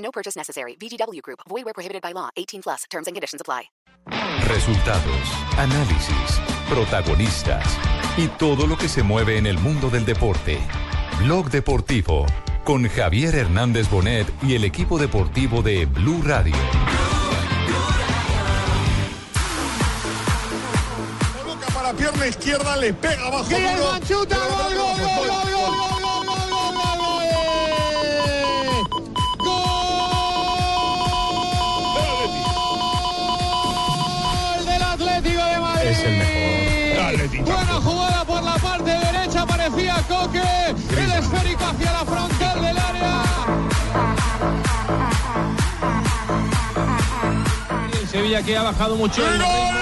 No purchase necessary. VGW Group. Void where prohibited by law. 18 plus. Terms and conditions apply. Resultados, análisis, protagonistas y todo lo que se mueve en el mundo del deporte. Blog deportivo con Javier Hernández Bonet y el equipo deportivo de Blue Radio. La boca para pierna izquierda le pega abajo. ¡Gol, gol, gol, gol, gol! Buena jugada por la parte derecha, parecía Coque. El esférico hacia la frontal del área. El Sevilla que ha bajado mucho el ritmo.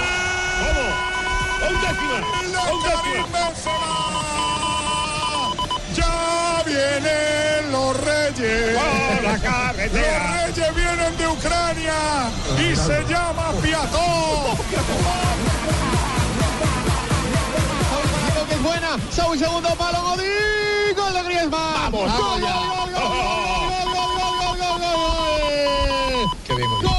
Ya vienen los reyes. Los reyes vienen de Ucrania y se llama Piatón. es buena. Saúl, segundo palo, Godín. Gol de Griezmann. Vamos, gol, gol, gol, gol, gol, gol, gol, gol, gol, gol, gol. Qué bien, Godín. Gol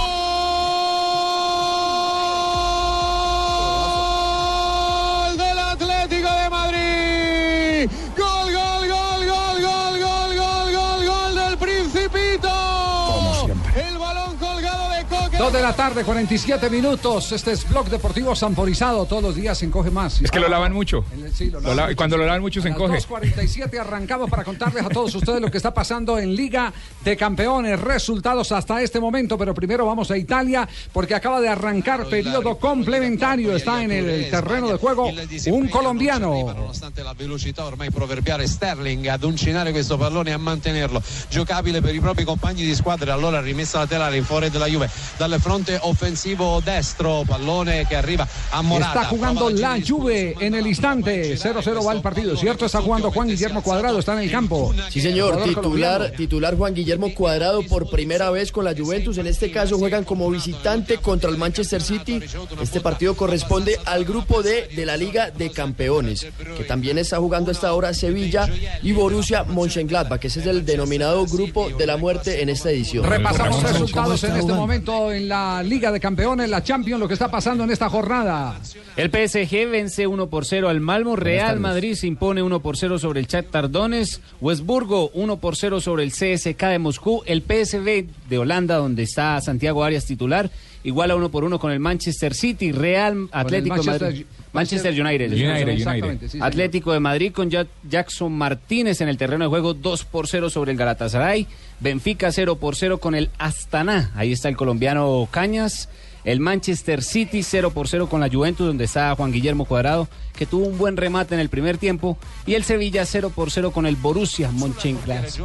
2 de la tarde, 47 minutos. Este es Blog Deportivo Sanforizado. Todos los días se encoge más. Es que lo lavan mucho. El, sí, lo lo mucho. Cuando lo lavan mucho a se encoge. 2.47 arrancamos para contarles a todos ustedes lo que está pasando en Liga de Campeones. Resultados hasta este momento, pero primero vamos a Italia porque acaba de arrancar periodo complementario. Está en el terreno de juego un colombiano. Nonostante la velocità ormai proverbiale Sterling ad uncinare questo pallone e a mantenerlo giocabile per i propri compagni di squadra. Allora rimessa laterale in fuori della Juve dal fronte offensivo destro pallone che arriva a Morata Está jugando la Juve en el instante, 0-0 va el partido, ¿cierto? Está jugando Juan Guillermo Cuadrado, está en el campo. Sí, señor, titular, titular Juan Guillermo Cuadrado por primera vez con la Juventus. En este caso juegan como visitante contra el Manchester City. Este partido corresponde al grupo D de la Liga de Campeones, que también está jugando hasta ahora Sevilla y Borussia Mönchengladbach, que ese es el denominado grupo de la muerte en esta edición. Repasamos resultados en este momento en la Liga de Campeones, la Champions, lo que está pasando en esta jornada. El PSG vence 1 por 0 al Malmo. Real. Madrid se impone 1 por 0 sobre el Shakhtar Donetsk. Westburgo 1 por 0 sobre el CSK de Moscú. El PSV de Holanda, donde está Santiago Arias titular, igual a 1 por 1 con el Manchester City. Real Atlético de Manchester- Madrid. Manchester United. United, Exactamente, sí, señor. Atlético de Madrid con Ja- Jackson Martínez en el terreno de juego 2 por 0 sobre el Galatasaray. Benfica 0 por 0 con el Astana. Ahí está el colombiano Cañas. El Manchester City 0 por 0 con la Juventus, donde está Juan Guillermo Cuadrado, que tuvo un buen remate en el primer tiempo. Y el Sevilla 0 por 0 con el Borussia Mönchengladbach.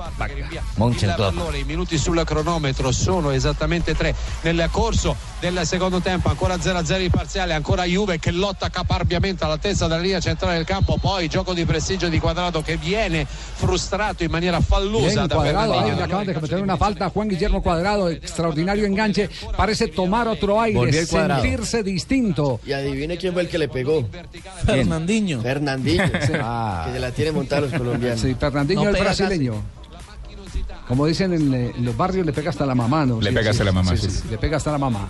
Pallone, i minuti sul cronometro sono esattamente tre nel corso del secondo tempo, ancora 0-0 il parziale, ancora Juve che lotta caparbiamente all'altezza della linea centrale del campo, poi gioco di prestigio di Quadrato che viene frustrato in maniera fallosa Bien, da cuadrado, ahí acaban de cometer una falta. Juan Guillermo Cuadrado, extraordinario enganche. Parece tomar otro aire, sentirse distinto. Y adivine quién fue el que le pegó. Fernandinho. Fernandinho, que se la tiene montada los colombianos. Sí, Fernandinho No el brasileño. Como dicen en, eh, en los barrios, le pega hasta la mamá, ¿no? Le pega hasta la mamá, sí. Le pega hasta la mamá.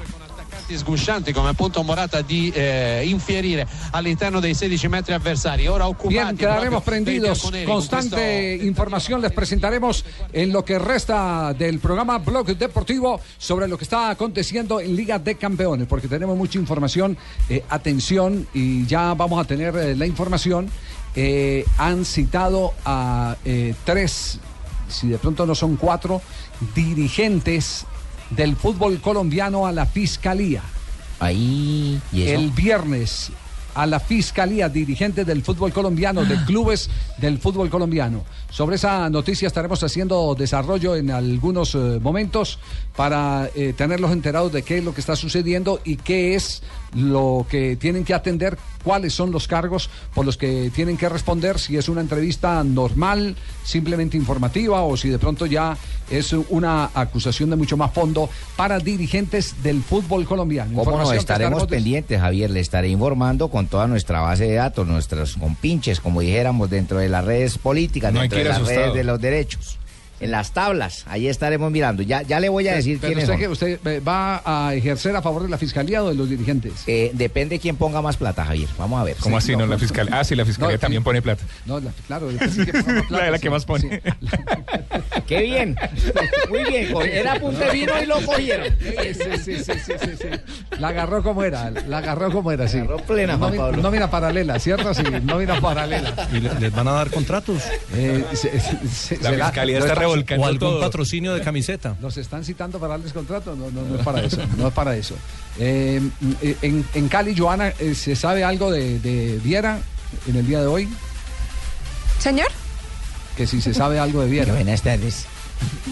Sguscianti come appunto Morata di eh, infierire all'interno dei 16 metri avversari ora occupati Bien, quedaremos prendidos. Constante información les presentaremos en lo que resta del programa Blog Deportivo sobre lo que está aconteciendo en Liga de Campeones, porque tenemos mucha información. Eh, atención, y ya vamos a tener eh, la información. Eh, han citado a tres, si de pronto no son cuatro, dirigentes del fútbol colombiano a la fiscalía. Ahí. ¿Y eso? El viernes a la fiscalía, dirigentes del fútbol colombiano, de clubes del fútbol colombiano. Sobre esa noticia estaremos haciendo desarrollo en algunos eh, momentos para eh, tenerlos enterados de qué es lo que está sucediendo y qué es lo que tienen que atender, cuáles son los cargos por los que tienen que responder, si es una entrevista normal, simplemente informativa o si de pronto ya es una acusación de mucho más fondo para dirigentes del fútbol colombiano. ¿Cómo no? Estaremos pendientes, Javier. Le estaré informando con toda nuestra base de datos, nuestros compinches, como dijéramos, dentro de las redes políticas, No dentro de las asustado. redes de los derechos. En las tablas, ahí estaremos mirando. Ya, ya le voy a decir Pero quiénes usted, son. que usted eh, va a ejercer a favor de la fiscalía o de los dirigentes. Eh, depende quién ponga más plata, Javier. Vamos a ver. ¿Cómo Sí, así? No, no, la no, fiscalía. Ah, sí, la fiscalía No, también sí. pone plata. No, la- claro, quién plata, La de la sí, que más pone. sí. Qué bien. Muy bien. Era punta de vino y lo cogieron. Sí, sí, sí, sí, sí, sí, sí. La agarró como era, la agarró como era, sí. agarró plena, Juan Nómina- Pablo. Nómina paralela, ¿cierto? Sí, nómina paralela. ¿Y le- les van a dar contratos? Eh, se- se- La fiscalía no está revolcando ¿O algún todo. patrocinio de camiseta? ¿Nos están citando para darles contrato? No, no, no es para eso, no es para eso. Eh, en, en Cali, Joana, eh, ¿se sabe algo de, de Viera en el día de hoy? Señor, Que si se sabe algo de Viera. Buenas tardes.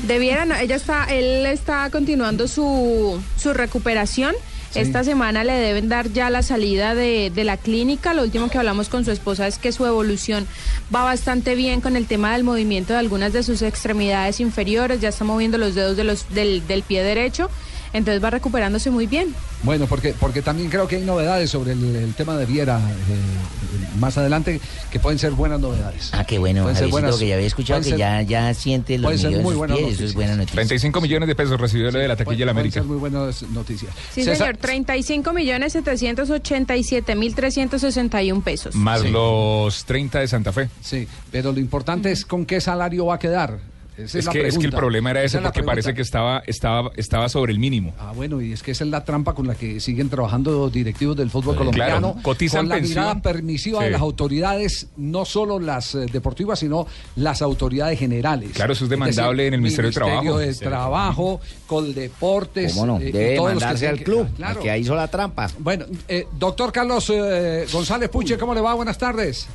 debiera, no, ella está, él está continuando su, su recuperación. Esta semana le deben dar ya la salida de, de la clínica. Lo último que hablamos con su esposa es que su evolución va bastante bien con el tema del movimiento de algunas de sus extremidades inferiores. Ya está moviendo los dedos de los, del, del pie derecho. Entonces va recuperándose muy bien. Bueno, porque, porque también creo que hay novedades sobre el, el tema de Viera eh, más adelante que pueden ser buenas novedades. Ah, qué bueno, Pueden ser Javiercito, buenas- porque ya había escuchado que ser- ya, ya siente los pueden ser millones muy buenas pies. Eso es buena noticia. 35 millones de pesos recibió lo de la taquilla de la Pueden América. ser muy buenas noticias. Sí, César- señor. 35 millones 787 mil 361 pesos. Más Sí. los 30 de Santa Fe. Sí, pero lo importante es con qué salario va a quedar. Esa Es la que, es que el problema era ese porque parece que estaba, estaba, estaba sobre el mínimo. Ah, bueno, y es que esa es la trampa con la que siguen trabajando directivos del fútbol colombiano. Claro, cotizan con la pensión. mirada permisiva de Sí. las autoridades, no solo las eh, deportivas, sino las autoridades generales. Claro, eso es demandable en el Ministerio de Trabajo. de Trabajo, Coldeportes. ¿Cómo no? eh, Debe todos los que al club, claro. al que hizo la trampa. Bueno, eh, doctor Carlos eh, González Puche, ¿cómo le va? Buenas tardes.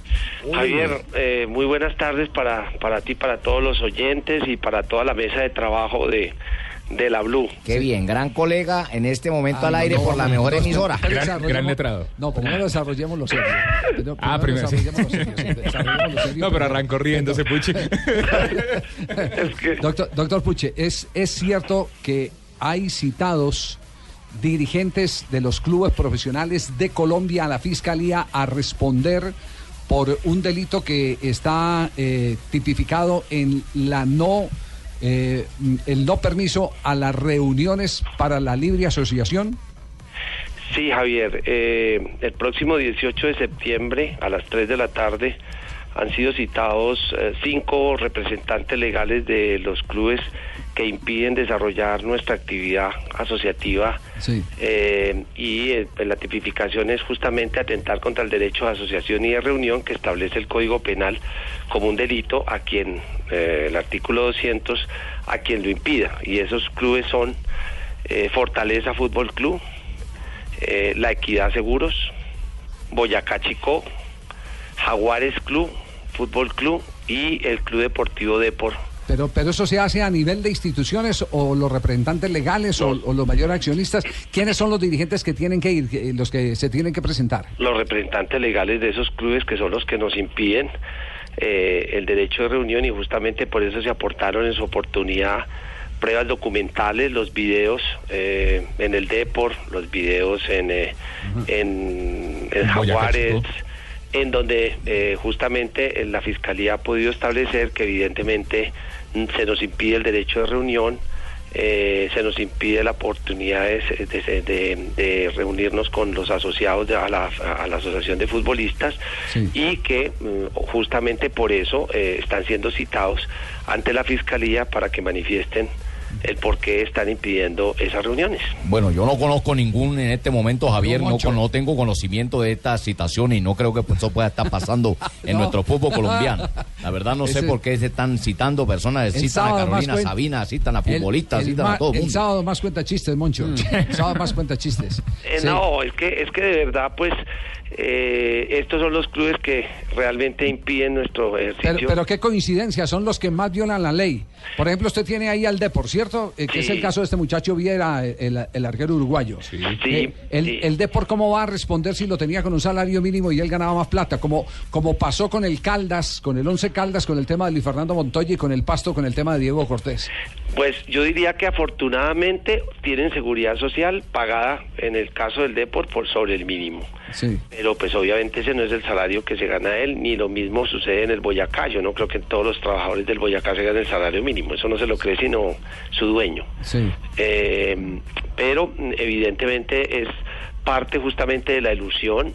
Javier, eh, muy buenas tardes para, para ti, para todos los oyentes y para toda la mesa de trabajo de, de la Blue. Qué bien, gran colega en este momento Ah, al aire no, por la no, mejor no, emisora. Gran- gran letrado. No, primero desarrollemos lo serio. Primero- Ah, primero sí. desarrollemos lo serio, sí, desarrollemos lo serio, No, pero arrancó riéndose, Puche. Doctor, doctor Puche, ¿es, ¿es cierto que hay citados dirigentes de los clubes profesionales de Colombia a la Fiscalía a responder por un delito que está eh, tipificado en la no eh, el no permiso a las reuniones para la libre asociación? Sí, Javier, eh, el próximo 18 de septiembre a las 3 de la tarde han sido citados cinco representantes legales de los clubes que impiden desarrollar nuestra actividad asociativa Sí. eh, y eh, pues, la tipificación es justamente atentar contra el derecho de asociación y de reunión que establece el Código Penal como un delito a quien, eh, el artículo 200, a quien lo impida. Y esos clubes son Fortaleza Fútbol Club, La Equidad Seguros, Boyacá Chico, Jaguares Club, Fútbol Club y el Club Deportivo Depor. Pero, pero eso se hace a nivel de instituciones o los representantes legales o, o los mayores accionistas. ¿Quiénes son los dirigentes que tienen que ir, los que se tienen que presentar? los representantes legales de esos clubes que son los que nos impiden eh, el derecho de reunión y justamente por eso se aportaron en su oportunidad pruebas documentales, los videos eh, en el Depor, los videos en, eh, en, en Jaguares, en donde eh, justamente eh, la Fiscalía ha podido establecer que evidentemente se nos impide el derecho de reunión, eh, se nos impide la oportunidad de, de- de- de reunirnos con los asociados de, a, la, a la Asociación de Futbolistas y que mm, justamente por eso eh, están siendo citados ante la Fiscalía para que manifiesten el por qué están impidiendo esas reuniones. Bueno, yo no conozco ningún en este momento, Javier, No, no, no tengo conocimiento de estas citaciones y no creo que eso pueda estar pasando en No. nuestro fútbol colombiano. La verdad no Ese- sé por qué se están citando personas, El citan a Carolina cuen- Sabina, citan a futbolistas, citan ma- a todo el el mundo. sábado más cuenta chistes, Moncho. El sábado más cuenta chistes. Eh, Sí. No, es que, es que de verdad, pues, eh, estos son los clubes que realmente impiden nuestro ejercicio. Pero, pero qué coincidencia, son los que más violan la ley. Por ejemplo, usted tiene ahí al Depor, ¿cierto? Eh, que es el caso de este muchacho Viera, el, el arquero uruguayo. Sí, Eh, el, sí. el Depor, ¿cómo va a responder si lo tenía con un salario mínimo y él ganaba más plata? Como, como pasó con el Caldas, con el Once Caldas, con el tema de Luis Fernando Montoya y con el Pasto, con el tema de Diego Cortés. Pues yo diría que afortunadamente tienen seguridad social pagada en el caso del Deport por sobre el mínimo. Sí. Pero pues obviamente ese no es el salario que se gana él, ni lo mismo sucede en el Boyacá. Yo no creo que todos los trabajadores del Boyacá se ganen el salario mínimo. Eso no se lo cree sino su dueño. Sí. Eh, pero evidentemente es parte justamente de la ilusión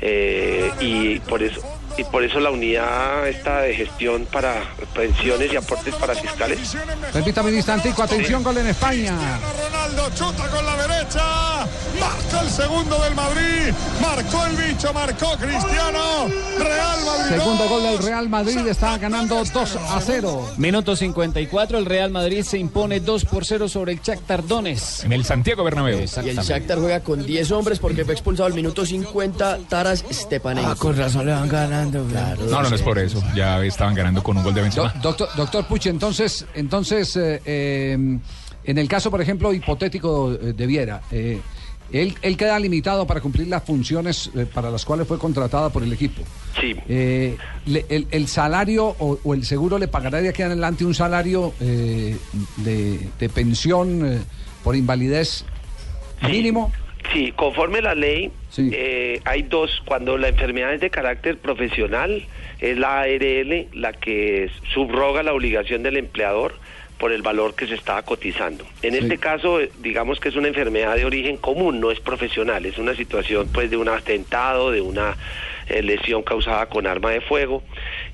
eh, y por eso y por eso la unidad esta de gestión para pensiones y aportes para fiscales Permítame un instantico, atención, gol en España. Ronaldo chuta con la derecha. Marca el segundo del Madrid. Marcó el bicho, marcó Cristiano. Real Madrid. Segundo gol del Real Madrid, está ganando 2 a 0. Minuto 54, el Real Madrid se impone 2 por 0 sobre el Shakhtar Donetsk. En el Santiago Bernabéu. Y el Shakhtar juega con 10 hombres porque fue expulsado al minuto 50 Taras Stepanenko. Ah, con razón le van ganando. Claro. No, no, no es por eso. Ya estaban ganando con un gol de Benzema. Do- doctor, doctor Puche, entonces, entonces eh, eh, en el caso, por ejemplo, hipotético eh, de Viera, eh, él, él queda limitado para cumplir las funciones eh, para las cuales fue contratada por el equipo. Sí. Eh, le- el, el salario o, o el seguro le pagará de aquí en adelante un salario eh, de, de pensión por invalidez mínimo. Sí, conforme la ley, eh, hay dos. Cuando la enfermedad es de carácter profesional, es la ARL la que subroga la obligación del empleador por el valor que se estaba cotizando. En Sí. este caso, eh, digamos que es una enfermedad de origen común, no es profesional, es una situación pues de un atentado, de una eh, lesión causada con arma de fuego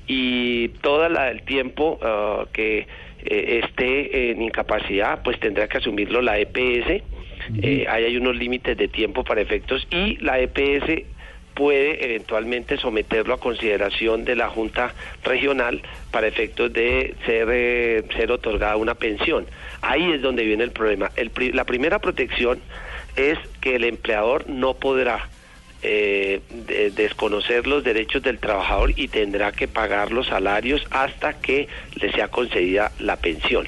y todo el tiempo ah, que eh, esté en incapacidad, pues tendrá que asumirlo la EPS. Eh, ahí hay unos límites de tiempo para efectos y la EPS puede eventualmente someterlo a consideración de la Junta Regional para efectos de ser, eh, ser otorgada una pensión. Ahí es donde viene el problema. La primera protección es que el empleador no podrá eh, de- desconocer los derechos del trabajador y tendrá que pagar los salarios hasta que le sea concedida la pensión.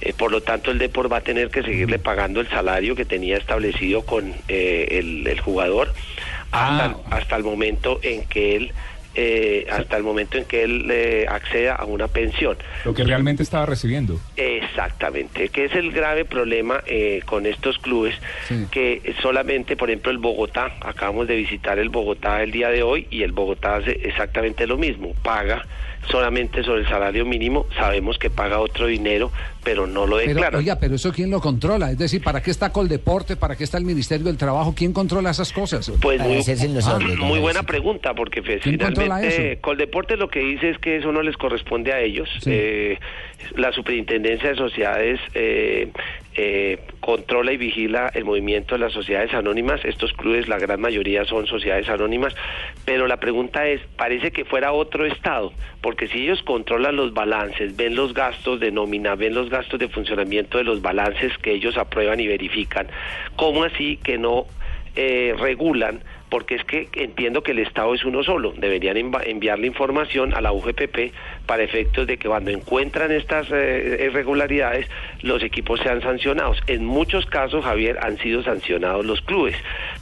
Eh, por lo tanto, el Depor va a tener que seguirle pagando el salario que tenía establecido con eh, el jugador hasta, hasta el momento en que él eh, hasta el momento en que él eh, acceda a una pensión. Lo que realmente estaba recibiendo. Exactamente, que es el grave problema eh, con estos clubes, que solamente, por ejemplo, el Bogotá, acabamos de visitar el Bogotá el día de hoy y el Bogotá hace exactamente lo mismo, paga solamente sobre el salario mínimo, sabemos que paga otro dinero, pero no lo Pero, declara. oiga, pero eso quién lo controla? Es decir, ¿para qué está Coldeporte? ¿Para qué está el Ministerio del Trabajo? ¿Quién controla esas cosas? Pues muy, muy buena pregunta, porque pues, ¿Quién controla finalmente? Coldeporte lo que dice es que eso no les corresponde a ellos. Eh, la Superintendencia de Sociedades eh, eh, controla y vigila el movimiento de las sociedades anónimas. Estos clubes, la gran mayoría son sociedades anónimas, pero la pregunta es, parece que fuera otro Estado, porque si ellos controlan los balances, ven los gastos de nómina, ven los gastos de funcionamiento de los balances que ellos aprueban y verifican, ¿cómo así que no eh, regulan? Porque es que entiendo que el Estado es uno solo. Deberían enviarle información a la UGPP para efectos de que cuando encuentran estas eh, irregularidades, los equipos sean sancionados. En muchos casos, Javier, han sido sancionados los clubes.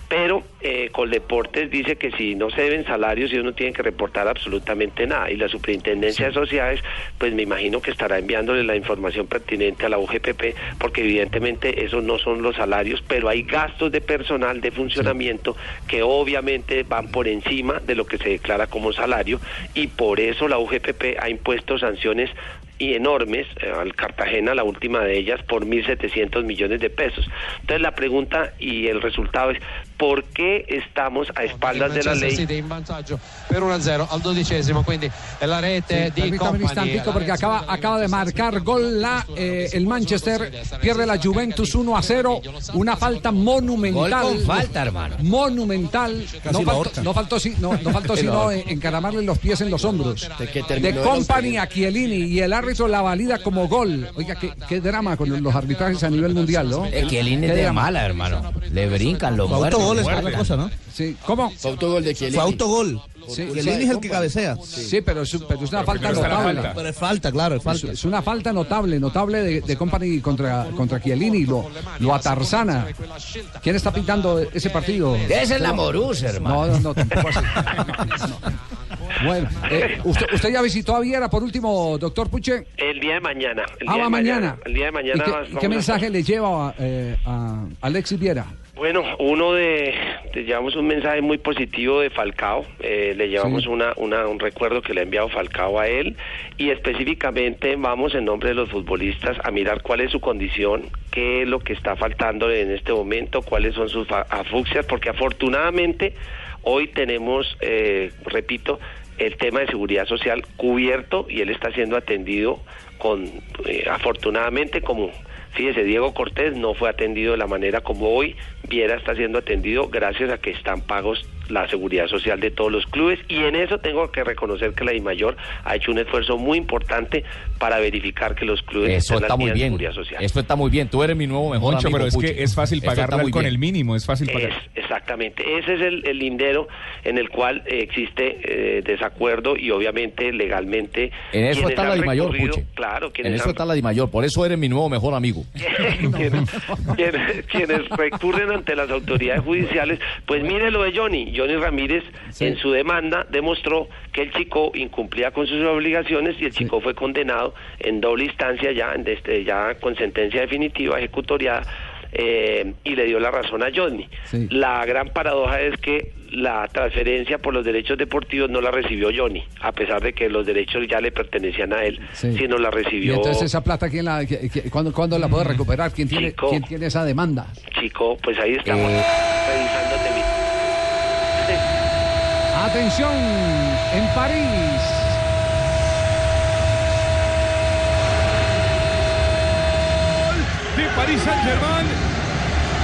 Pero eh, Coldeportes dice que si no se deben salarios, ellos no tienen que reportar absolutamente nada. Y la Superintendencia de Sociedades, pues me imagino que estará enviándole la información pertinente a la UGPP, porque evidentemente esos no son los salarios, pero hay gastos de personal, de funcionamiento, que obviamente van por encima de lo que se declara como salario, y por eso la UGPP ha impuesto sanciones y enormes eh, al Cartagena, la última de ellas, por 1.700 millones de pesos. Entonces la pregunta y el resultado es, ¿por qué estamos a espaldas de la ley? City in vantaggio per 1-0 al dodicesimo, quindi la rete di Permítame un Company. instantico porque acaba, acaba de marcar gol la, eh, el Manchester, pierde la Juventus 1 a 0, una falta monumental. Gol con falta, hermano. Monumental. No faltó, no faltó, no, no faltó Lo sino encaramarle los pies en los hombros. De Company a Chiellini y el árbitro la valida como gol. Oiga, qué, qué drama con los arbitrajes a nivel mundial, ¿no? Qué es de mala, hermano. Le brincan los muertos. Autogol, es la cosa, ¿no? Sí, ¿cómo? Fue autogol de Chiellini. Fue autogol. Sí, el es el que cabecea. Sí, pero es, pero es una falta notable. falta. Pero es falta, claro, es Es, falta. es una falta notable, notable de, de Company contra, contra Chiellini, lo, lo atarzana. ¿Quién está pintando ese partido? Debe ser la Morusa, hermano. No, no, no, tampoco así. No. Bueno, eh, usted, usted ya visitó a Viera por último, doctor Puche. El día de mañana. El Ah, día de mañana. El día de mañana. ¿Y qué, a- mensaje le lleva eh, a Alexis Viera? Bueno, uno de, te llevamos un mensaje muy positivo de Falcao, eh, le llevamos Sí. una, una- un recuerdo que le ha enviado Falcao a él y específicamente vamos en nombre de los futbolistas a mirar cuál es su condición, qué es lo que está faltando en este momento, cuáles son sus afuxias, porque afortunadamente hoy tenemos, eh, repito, el tema de seguridad social cubierto y él está siendo atendido con, eh, afortunadamente, como fíjese, Diego Cortés no fue atendido de la manera como hoy Viera está siendo atendido gracias a que están pagos la seguridad social de todos los clubes y en eso tengo que reconocer que la DIMAYOR ha hecho un esfuerzo muy importante para verificar que los clubes Eso está muy bien. seguridad social. Esto está muy bien. Tú eres mi nuevo mejor Moncho, amigo. pero es que es fácil pagarla con bien. el mínimo, es fácil Es, exactamente, ese es el, el lindero en el cual existe eh, desacuerdo y obviamente legalmente En eso está la Dimayor. Claro, En eso han- está la Dimayor. Por eso eres mi nuevo mejor amigo. quienes, quienes- quienes recurren ante las autoridades judiciales, pues mire lo de Johnny. Johnny Ramírez en su demanda demostró que el chico incumplía con sus obligaciones y el chico fue condenado en doble instancia ya, en este, ya con sentencia definitiva ejecutoriada eh, y le dio la razón a Johnny. Sí. La gran paradoja es que la transferencia por los derechos deportivos no la recibió Johnny, a pesar de que los derechos ya le pertenecían a él, Sí. sino la Y recibió entonces esa plata, ¿quién la, cuándo, cuándo la puede recuperar? ¿Quién tiene, Chico. ¿quién tiene esa demanda? Chico, pues ahí estamos Eh. revisándote. Atención, en París. de París Saint-Germain.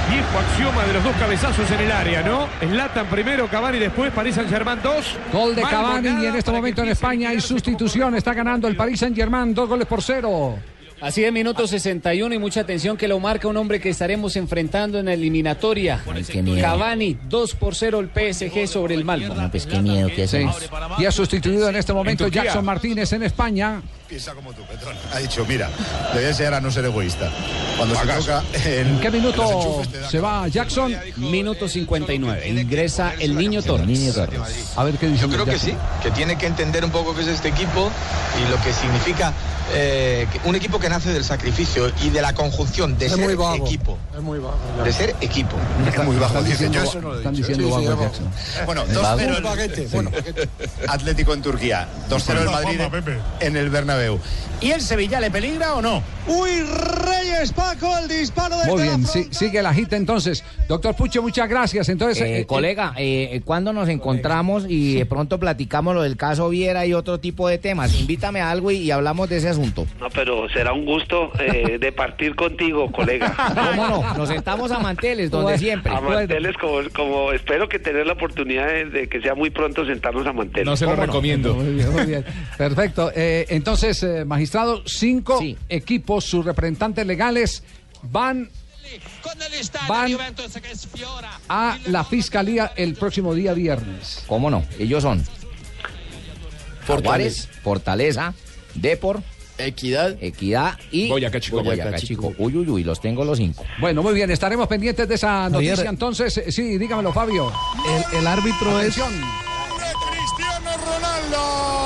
Viejo axioma de los dos cabezazos en el área, ¿no? Slatan primero, Cavani después, París Saint-Germain 2. Gol de Cavani y en este momento en España hay sustitución. Está ganando el Paris Saint Germain, dos goles por cero. Así de minuto 61 y mucha atención que lo marca un hombre que estaremos enfrentando en la eliminatoria. Cavani, 2 por 0 el PSG sobre el Malmo. No, pues qué miedo que Sí. hacemos. Y ha sustituido en este momento. Jackson Martínez en España. Piensa como tú, Petrón. Ha dicho, mira, le voy a enseñar a no ser egoísta. Cuando se toca el, ¿En qué minuto te da se va Jackson? Minuto 59. Ingresa el niño Torres. Niño Torres. A ver qué dice. Yo creo que Jackson. sí, que tiene que entender un poco qué es este equipo y lo que significa eh, que- un equipo que nace del sacrificio y de la conjunción de Es ser muy vago. equipo. Es muy bajo. De ser equipo. Es muy bajo, Están dice. diciendo, Yo eso no lo están diciendo Sí, sí, vago es Jackson. Bueno, Vago. 2-0 Un paquete, bueno, paquete. Atlético en Turquía, 2-0 el Madrid en el Bernabéu. ¿Y el Sevilla le peligra o no? Uy, Reyes Paco, el disparo de Muy bien, sí, sigue la gita entonces. Doctor Puche, muchas gracias. Entonces, Eh, eh, colega, eh, ¿cuándo nos encontramos y de pronto platicamos lo del caso Viera y otro tipo de temas? Invítame a algo y, y hablamos de ese asunto. No, pero será un gusto eh, de partir contigo, colega. ¿Cómo no? Nos sentamos a manteles, donde Bueno, siempre. A manteles, como, como espero que tener la oportunidad de, de que sea muy pronto sentarnos a manteles. No se lo recomiendo. Muy bien, muy bien. Perfecto. Eh, entonces, eh, magistrado, cinco Sí. equipos, sus representantes legales van van a la fiscalía el próximo día viernes. ¿Cómo no? Ellos son Fortaleza. Fortaleza, Depor, Equidad. Equidad y Boyacá Chico. Boyacá Chico. Uy, uy, uy, los tengo los cinco. Bueno, muy bien, estaremos pendientes de esa noticia. Entonces, eh, sí, dígamelo, Fabio. El, el árbitro es. Atención. de Cristiano Ronaldo.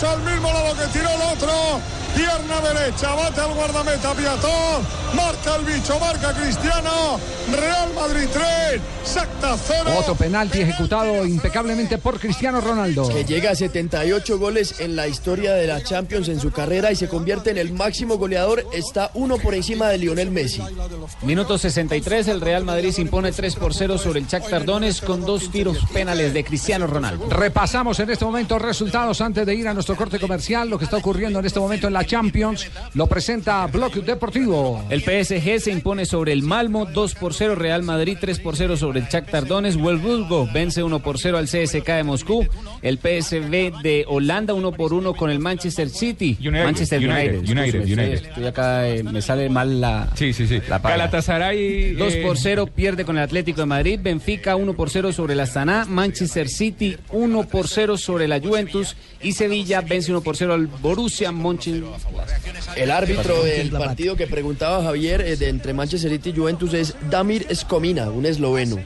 Bicho al mismo lado que tiró el otro. Pierna derecha, bate al guardameta Piató, marca el bicho, marca Cristiano, Real Madrid 3, Sacta 0. Otro penalti ejecutado impecablemente por Cristiano Ronaldo. Que llega a 78 goles en la historia de la Champions en su carrera y se convierte en el máximo goleador. Está uno por encima de Lionel Messi. Minuto 63, el Real Madrid se impone 3 por 0 sobre el Shakhtar Donetsk con dos tiros penales de Cristiano Ronaldo. Repasamos en este momento resultados antes de ir a nuestro corte comercial. Lo que está ocurriendo en este momento en la Champions lo presenta Block Deportivo. El PSG se impone sobre el Malmo 2 por 0, Real Madrid 3 por 0 sobre el Shakhtar Donetsk, Wolfsburgo vence 1 por 0 al CSK de Moscú, el PSV de Holanda 1 por 1 con el Manchester City, United, Manchester United, United, United, United. Estoy acá, eh, me sale mal la Sí, sí, sí. la. Galatasaray. 2 eh, por 0 pierde con el Atlético de Madrid, Benfica 1 por 0 sobre el Astana, Manchester City 1 por 0 sobre la Juventus y Sevilla vence 1 por 0 al Borussia Mönchengladbach. El árbitro del partido que preguntaba Javier eh, de entre Manchester City y Juventus es Damir Skomina, un esloveno.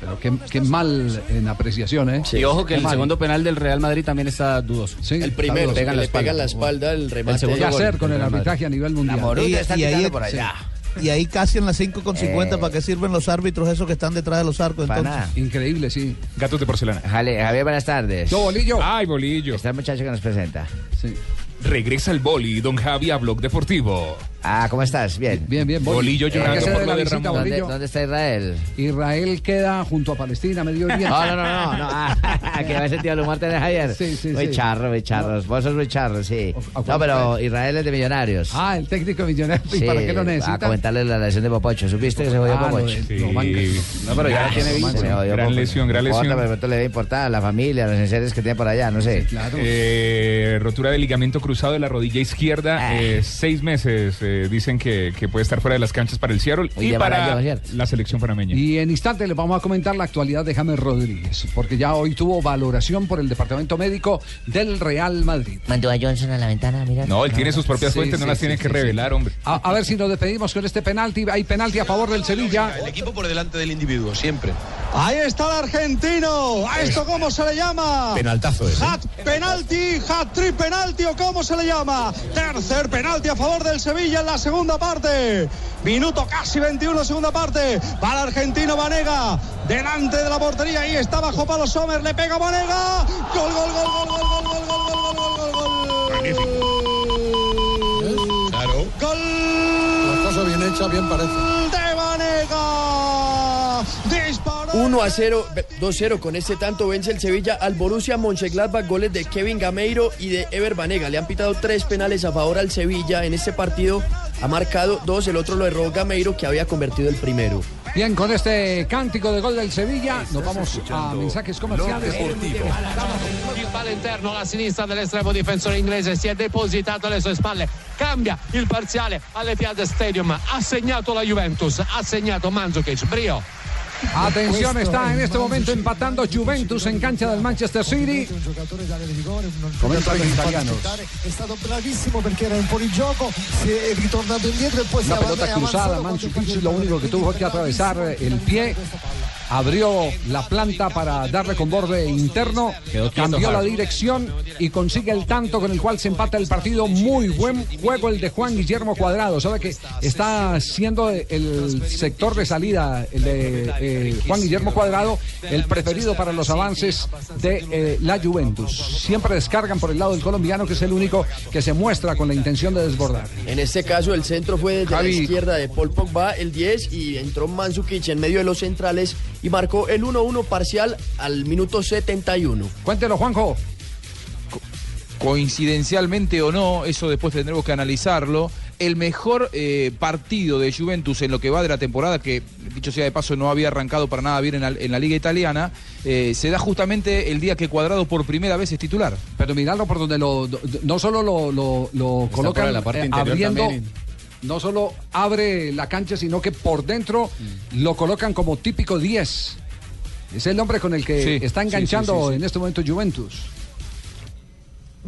Pero qué, qué mal en apreciación, ¿eh? Y ojo que Qué el mal. segundo penal del Real Madrid también está dudoso. El primero, Pegan la le pega en la espalda. el remate. ¿Qué de gol hacer con el arbitraje a nivel mundial? Y, y ahí, por allá. Y ahí casi en las 5.50 Eh. para que sirven los árbitros esos que están detrás de los arcos. Entonces. nada. Increíble, sí. Gatos de porcelana. Jale, Javier, buenas tardes. Yo, Bolillo. Ay, bolillo. Está el muchacho que nos presenta. Sí. Regresa el boli, don Javi a Blog Deportivo. Ah, ¿cómo estás? Bien. Bien, bien. Boli. Bolillo ¿A qué llorando por lo la de visita, Ramón. ¿Dónde, dónde está Israel? Israel queda junto a Palestina, Medio Oriente. No, no, no, no, no. Ah, que a sentido el humor tenés Javier. Sí, sí, muy sí. charro, muy charro. Vos sos muy charro, sí. ¿a No, pero? Israel es de Millonarios. Ah, el técnico millonario. ¿Y Sí, para qué lo A necesita? comentarle la lesión de Popocho. ¿Supiste que se jodió Ah, lo Popocho? de- manca. No, pero ya Ah, lo tiene visto. Gran lesión, gran No lesión. pero de pronto le debe importar a la familia, a los enseres que tiene por allá, no sé. Claro. Eh, rotura de ligamento cruzado de la rodilla izquierda. Ah. eh, seis meses eh, dicen que, que puede estar fuera de las canchas para el Seattle y para la selección panameña. Y en instante les vamos a comentar la actualidad de James Rodríguez, porque ya hoy tuvo valoración por el departamento médico del Real Madrid. Mandó a Johnson a la ventana, mira. No, él tiene sus propias Sí, fuentes, no sí, las sí, tiene sí, que sí. revelar, hombre. A, a ver si nos despedimos con este penalti. Hay penalti a favor del Sevilla. El equipo por delante del individuo, siempre. Ahí está el argentino. ¿A esto cómo se le llama? Penaltazo ese. Hat penalti, hat trick penalti o cómo se le llama. Tercer penalti a favor del Sevilla en la segunda parte. Minuto casi 21, segunda parte. Para argentino Vanega. Delante de la portería. Ahí está bajo palo Sommer. Le pega Vanega. Gol, gol, gol, gol, gol, gol, gol, gol, gol, gol, gol, gol. Claro. Gol. La cosa bien hecha, bien parece. de Vanega. Disparó. 1 a 0, 2-0 con este tanto vence el Sevilla al Borussia Mönchengladbach, goles de Kevin Gameiro y de Ever Banega. Le han pitado tres penales a favor al Sevilla en este partido. Ha marcado dos, el otro lo erró Gameiro que había convertido el primero. Bien, con este cántico de gol del Sevilla, nos vamos a mensajes comerciales. Il palo interno alla sinistra dell'estremo difensore inglese si è depositato alle sue spalle. Cambia il parziale alle Piazze Stadium. Ha segnato la Juventus, ha segnato Mandzukic. Brio. Atención, está en este momento empatando Juventus en cancha del Manchester City. Comentan los italianos. È stato bravissimo perché era in fuorigioco, si è ritornato indietro e poi si Una pelota cruzada, Mandzukic lo único que tuvo que atravesar el pie. Abrió la planta para darle con borde interno, Quedó quieto, cambió la dirección y consigue el tanto con el cual se empata el partido. Muy buen juego el de Juan Guillermo Cuadrado. Sabe que está siendo el sector de salida el de eh, Juan Guillermo Cuadrado el preferido para los avances de eh, la Juventus. Siempre descargan por el lado del colombiano que es el único que se muestra con la intención de desbordar. En este caso el centro fue desde Javi. la izquierda de Paul Pogba, el 10, y entró Mandzukic en medio de los centrales y marcó el 1-1 parcial al minuto 71. Cuéntelo, Juanjo. coincidencialmente o no, eso después tendremos que analizarlo, el mejor eh, partido de Juventus en lo que va de la temporada, que dicho sea de paso no había arrancado para nada bien en la, en la liga italiana, eh, se da justamente el día que Cuadrado por primera vez es titular. Pero mirarlo por donde lo, no solo lo, lo, lo colocan la parte eh, abriendo, también. No solo abre la cancha, sino que por dentro lo colocan como típico 10. Es el hombre con el que Sí, está enganchando sí, sí, sí. en este momento Juventus.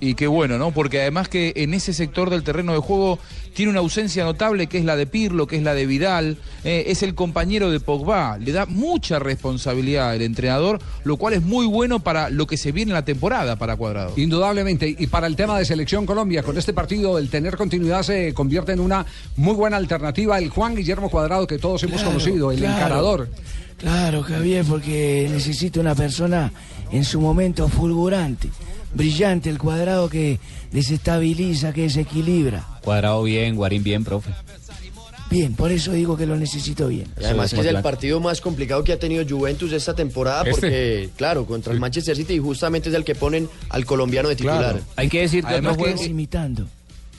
Y qué bueno, ¿no? Porque además que en ese sector del terreno de juego tiene una ausencia notable que es la de Pirlo, que es la de Vidal, eh, es el compañero de Pogba, le da mucha responsabilidad al entrenador, lo cual es muy bueno para lo que se viene en la temporada para Cuadrado. Indudablemente, y para el tema de Selección Colombia, con este partido el tener continuidad se convierte en una muy buena alternativa. El Juan Guillermo Cuadrado que todos hemos Claro, conocido, el claro. encarador. Claro, Javier, porque necesito una persona en su momento fulgurante, brillante, el cuadrado que desestabiliza, que desequilibra. Cuadrado bien, Guarín bien, profe. Bien, por eso digo que lo necesito bien. Y Además que es el partido más complicado que ha tenido Juventus esta temporada Este. porque, claro, contra el Manchester City y justamente es el que ponen al colombiano de titular. Hay que decir que Además juego- imitando.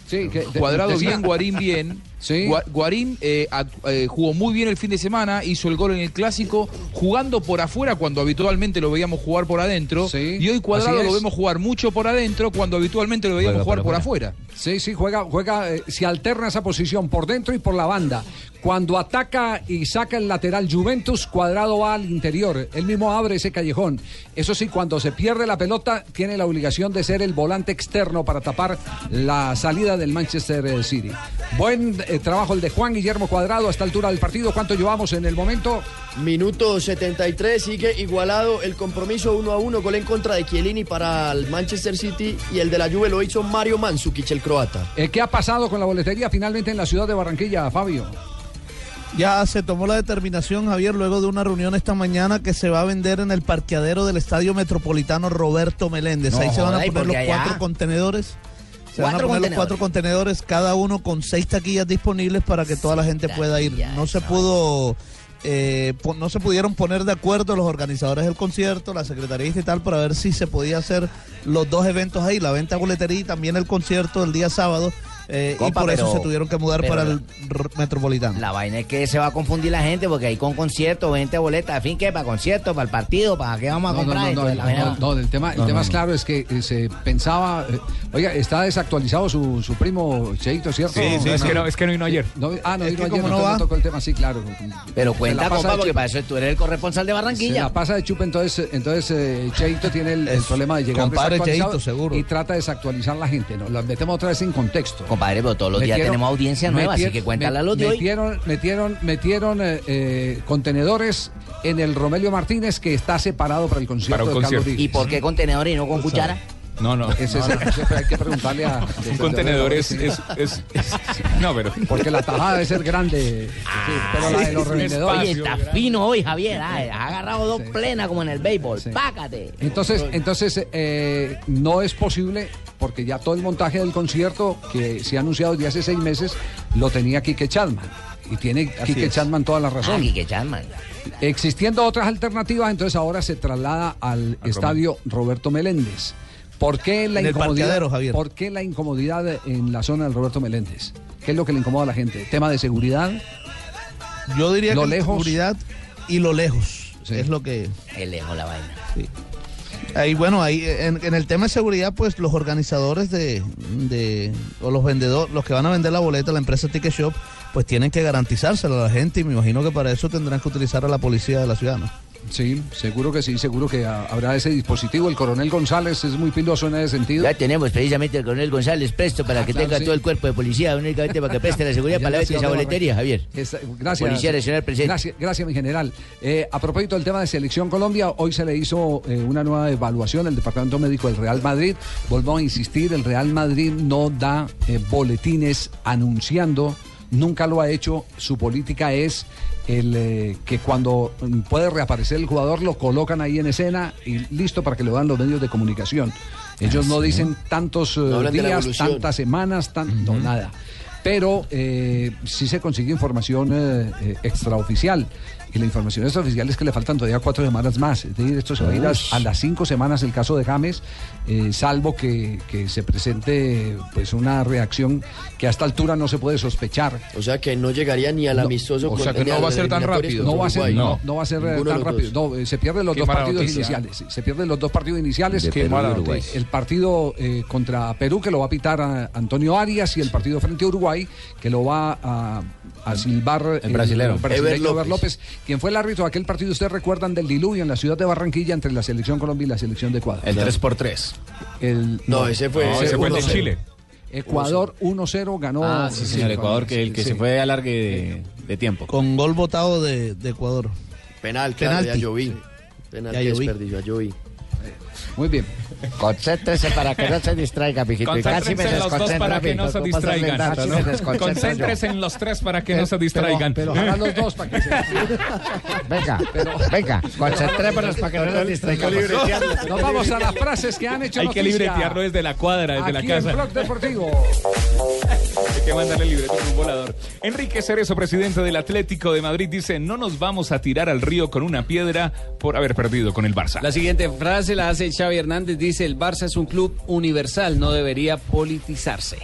Sí, que- Cuadrado bien, Guarín bien. Sí. Gua- Guarín eh, eh, jugó muy bien el fin de semana, hizo el gol en el clásico, jugando por afuera cuando habitualmente lo veíamos jugar por adentro. y hoy Cuadrado lo vemos jugar mucho por adentro cuando habitualmente lo veíamos jugar por afuera. Sí, sí, juega, juega, eh, se alterna esa posición por dentro y por la banda. Cuando ataca y saca el lateral Juventus, Cuadrado va al interior. Él mismo abre ese callejón. Eso sí, cuando se pierde la pelota, tiene la obligación de ser el volante externo para tapar la salida del Manchester City. Buen eh, trabajo el de Juan Guillermo Cuadrado a esta altura del partido. ¿Cuánto llevamos en el momento? Minuto 73, sigue igualado el compromiso 1 a 1, gol en contra de Chiellini para el Manchester City y el de la Juve lo hizo Mario Mandzukic, el croata. Eh, ¿Qué ha pasado con la boletería finalmente en la ciudad de Barranquilla, Fabio? Ya se tomó la determinación, Javier, luego de una reunión esta mañana que se va a vender en el parqueadero del Estadio Metropolitano Roberto Meléndez. No Ahí se van a joda, ¿y poner los allá? cuatro contenedores. Se van a poner los cuatro contenedores, cada uno con seis taquillas disponibles para que toda la gente pueda ir. No se pudo, eh, no se pudieron poner de acuerdo los organizadores del concierto, la secretaría y tal, para ver si se podía hacer los dos eventos ahí, la venta de boletería y también el concierto el día sábado. Eh, y por eso se tuvieron que mudar para la- el Metropolitano. La vaina es que se va a confundir la gente porque hay con concierto, 20 boletas, en fin, ¿qué? ¿Para concierto? ¿Para el partido? ¿Para qué vamos a No, no, comprar? no, no, no, no, el tema, el No, tema no, es no. claro, es que eh, se pensaba, eh, oiga, está desactualizado su, su primo Cheito, ¿cierto? Sí, sí, es que no- es que no vino ayer. No, ah, no vino ayer, no tocó el tema, sí, claro. Pero cuenta, compa, porque para eso tú eres el corresponsal de Se Barranquilla. la pasa de chupe, entonces, entonces eh, Cheito tiene el, problema de llegar compadre desactualizado Cheito, seguro. y trata de desactualizar la gente, ¿no? La metemos otra vez en contexto. Compadre, pero todos los días tenemos audiencia nueva, así que cuéntala a los de hoy. metieron, metieron, metieron eh, eh, contenedores en el Romelio Martínez que está separado para el concierto Para un de Carlos. ¿Y por qué contenedores y no con cuchara? No, no. Ese es- No, hay que preguntarle a... Un contenedor es, es, es- es- No, pero. Porque la tajada debe ser grande. sí, pero la de los revendedores. Oye, está fino hoy, Javier. ah, Ha agarrado dos plenas como en el béisbol. Pácate. Entonces, entonces eh, no es posible porque ya todo el montaje del concierto que se ha anunciado desde hace seis meses lo tenía Quique Chadman. Y tiene Así Quique es. Chadman toda la razón. Ah, Quique Chapman. Existiendo otras alternativas, entonces ahora se traslada al estadio Roberto Meléndez. ¿Por qué la En incomodidad? Javier. ¿Por qué la incomodidad en la zona del Roberto Meléndez? ¿Qué es lo que le incomoda a la gente? ¿Tema de seguridad? Yo diría Lo que la lejos. seguridad y lo lejos es lo que... Es lejos la vaina. Ahí, bueno, ahí en, el tema de seguridad, pues los organizadores de, de o los vendedores, los que van a vender la boleta, la empresa Ticket Shop, pues tienen que garantizársela a la gente y me imagino que para eso tendrán que utilizar a la policía de la ciudad, ¿no? Sí, seguro que sí, seguro que ha- habrá ese dispositivo. El coronel González es muy piloso en ese sentido. Ya tenemos precisamente al coronel González presto para Ah, que claro, tenga sí. todo el cuerpo de policía, únicamente para que preste la seguridad para la esa boletería, Javier. Esa- gracias. Policía Nacional presente. Gracias, gracias, mi general. Eh, a propósito del tema de Selección Colombia, hoy se le hizo eh, una nueva evaluación del Departamento Médico del Real Madrid. Volvemos a insistir, el Real Madrid no da eh, boletines anunciando, nunca lo ha hecho. Su política es el eh, que cuando puede reaparecer el jugador lo colocan ahí en escena y listo para que lo dan los medios de comunicación. Ellos no dicen tantos eh, No días, tantas semanas, tan, no, nada. Pero eh, sí se consigue información eh, extraoficial. Y la información extraoficial es que le faltan todavía cuatro semanas más. Es decir, esto se va a ir a, a las cinco semanas el caso de James, eh, salvo que, que se presente pues una reacción que a esta altura no se puede sospechar. O sea que no llegaría ni al amistoso. o sea que no va a ser tan rápido. No va a ser, no, no va a ser eh, tan rápido. No, eh, se pierden los Qué dos partidos noticia. iniciales. sí, Se pierden los dos partidos iniciales. De Perú el- Uruguay. El partido eh, contra Perú que lo va a pitar a Antonio Arias y el partido frente a Uruguay Uruguay, que lo va a, a silbar El brasilero. brasileño Ever Ever López. López, quien fue el árbitro de aquel partido, ustedes recuerdan, del diluvio en la ciudad de Barranquilla entre la selección Colombia y la selección de Ecuador. El 3x3. El, No, ese fue- ese ese fue el de 1-0. Chile. Ecuador 1-0 ganó. Ah, sí, señor. Ecuador que, que sí. se fue a largue de, de tiempo. Con gol votado de, de Ecuador. Penal, claro, Penalti. ya lloví. Penal, Ya que ya lloví. Muy bien. Concéntrese para que no se distraiga, mijito. Y casi me en los dos para que no se ¿cómo pasa distraigan. Casi me. Concéntrense en los tres para que Pero- no se distraigan. Pero, pero los dos para que se... Venga, venga, concentrémonos para que no nos distraigamos. Nos vamos a las frases que han hecho Hay que libretearlo desde la cuadra, desde Aquí la en casa. Blog Deportivo. Hay que mandarle libreto a un volador. Enrique Cerezo, presidente del Atlético de Madrid, dice: No nos vamos a tirar al río con una piedra por haber perdido con el Barça. La siguiente frase la hace Xavi Hernández. Dice, el Barça es un club universal, no debería politizarse.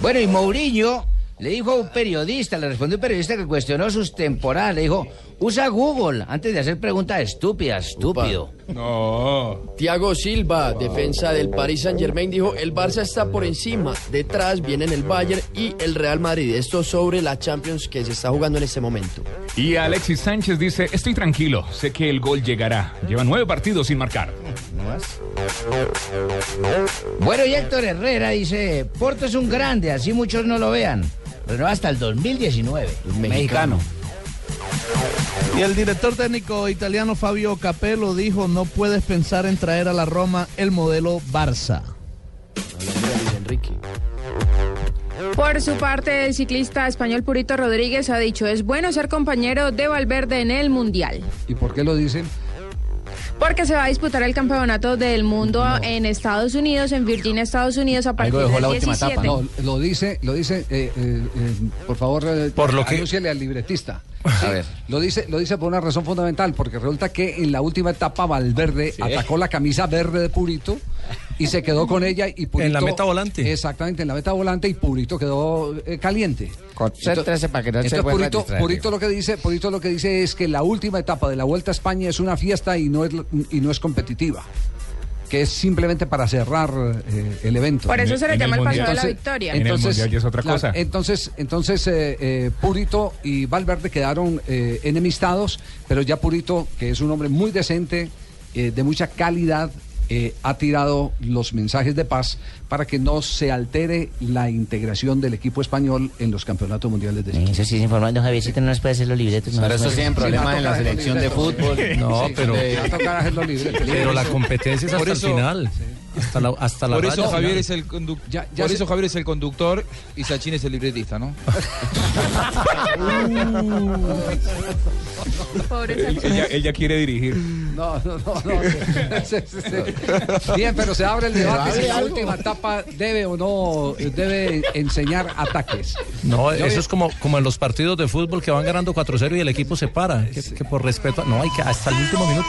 Bueno, y Mourinho le dijo a un periodista, le respondió un periodista que cuestionó sus temporadas, le dijo, usa Google antes de hacer preguntas estúpidas, estúpido. No. Thiago Silva, defensa del Paris Saint Germain, dijo, el Barça está por encima, detrás vienen el Bayern y el Real Madrid. Esto sobre la Champions que se está jugando en este momento. Y Alexis Sánchez dice: Estoy tranquilo, sé que el gol llegará. Lleva nueve partidos sin marcar. Bueno, y Héctor Herrera dice, Porto es un grande, así muchos no lo vean. Pero hasta el 2019. Mexicano. Y el director técnico italiano Fabio Capello dijo, no puedes pensar en traer a la Roma el modelo Barça. Enrique. Por su parte, el ciclista español Purito Rodríguez ha dicho, es bueno ser compañero de Valverde en el Mundial. ¿Y por qué lo dicen? Porque se va a disputar el campeonato del mundo en Estados Unidos, en Virginia, Estados Unidos, a partir del 17. No, lo dice, lo dice, eh, eh, eh, por favor, eh, Por lo que- al libretista. Sí, Lo dice, lo dice por una razón fundamental, porque resulta que en la última etapa Valverde atacó la camisa verde de Purito y se quedó con ella y Purito. En la meta volante. Exactamente, en la meta volante y Purito quedó eh, caliente. Concéntrese para que no se Entonces, a Purito. Purito lo que dice, Purito lo que dice es que la última etapa de la Vuelta a España es una fiesta y no es y no es competitiva, que es simplemente para cerrar eh, el evento. Por eso se le llama el el paseo de la victoria. En el Mundial ya es otra cosa. Entonces, entonces eh, eh, Purito y Valverde quedaron eh, enemistados, pero ya Purito, que es un hombre muy decente, eh, de mucha calidad, eh, ha tirado los mensajes de paz para que no se altere la integración del equipo español en los campeonatos mundiales de Eso sí, informando Javiercito no nos puede hacer los libretos. Pero eso tienen problemas en la selección de fútbol. No, pero, pero la competencia es hasta el final. Hasta la, hasta la Por eso raya Javier final. es el conduc- Ya- ya por se- eso Javier es el conductor y Sachin es el libretista, ¿no? Pobre Él, él ya, él ya quiere dirigir. No, no, no. no. Sí, sí, sí. Bien, pero se abre el debate si la última etapa debe o no debe enseñar ataques. No, Yo eso vi- es como, como en los partidos de fútbol que van ganando 4-0 y el equipo se para. Que, que por respeto. No, hay que hasta el último minuto.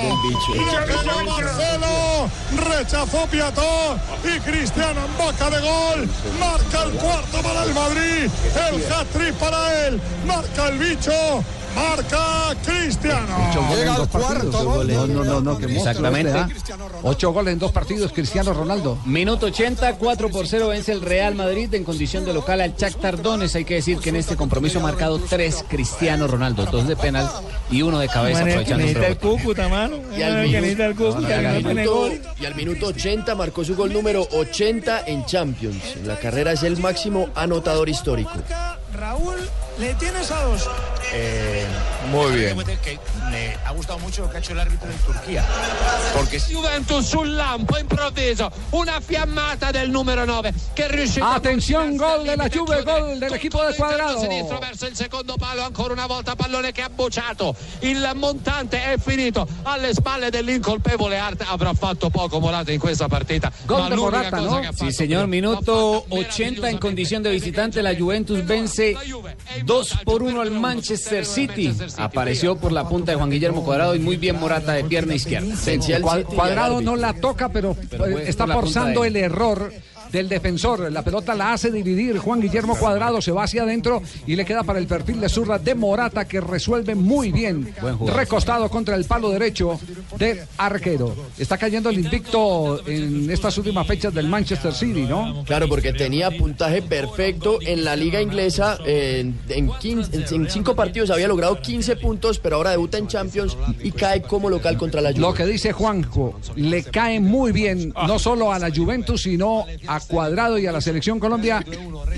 Llegó Marcelo, rechazó Piató y Cristiano en boca de gol. Marca el cuarto para el Madrid. El hat-trick para él. Marca el bicho. Marca Cristiano. En dos partidos. No, no, no, no, que Exactamente. este, ¿ah? Ocho goles en dos partidos, Cristiano Ronaldo. Minuto 80, 4 por 0 vence el Real Madrid en condición de local al Shakhtar Donetsk. Hay que decir que en este compromiso ha marcado tres Cristiano Ronaldo, dos de penal y uno de cabeza aprovechando rebote. Cúcuta, mano. Y al, que minuto, el Cúcuta, no y al minuto 80 marcó su gol número 80 en Champions. En la carrera es el máximo anotador histórico. Raúl, le tienes a dos. Muy bien. que me ha gustado mucho lo que ha hecho el árbitro de Turquía. Porque Juventus sul lampo improvviso, una fiammata del numero 9 che riuscì Atención, gol de la Juve, gol del equipo de Cuadrado. sinistro verso il secondo palo, ancora una volta pallone che ha bocciato. Il montante è finito alle spalle dell'incolpevole Arte. Avrà fatto poco Morata in questa partita. Gol ma de l'unica Morata, cosa ¿no? che ha Sí, fatto señor, minuto 80 en condición de visitante. La Juventus vence 2 por 1 al Manchester City. Apareció por la punta de Juan Guillermo Cuadrado y muy bien Morata de pierna izquierda. Cuadrado no la toca, pero, eh, está forzando el error del defensor. La pelota la hace dividir Juan Guillermo Cuadrado, se va hacia adentro y le queda para el perfil de zurda de Morata que resuelve muy bien. jugador. Recostado contra el palo derecho del arquero. Está cayendo el invicto en estas últimas fechas del Manchester City, ¿no? Claro, porque tenía puntaje perfecto en la liga inglesa. En, en, 15 en- en cinco partidos había logrado 15 puntos, pero ahora debuta en Champions y cae como local contra la Juve. Lo que dice Juanjo, le cae muy bien no solo a la Juventus, sino a Cuadrado y a la Selección Colombia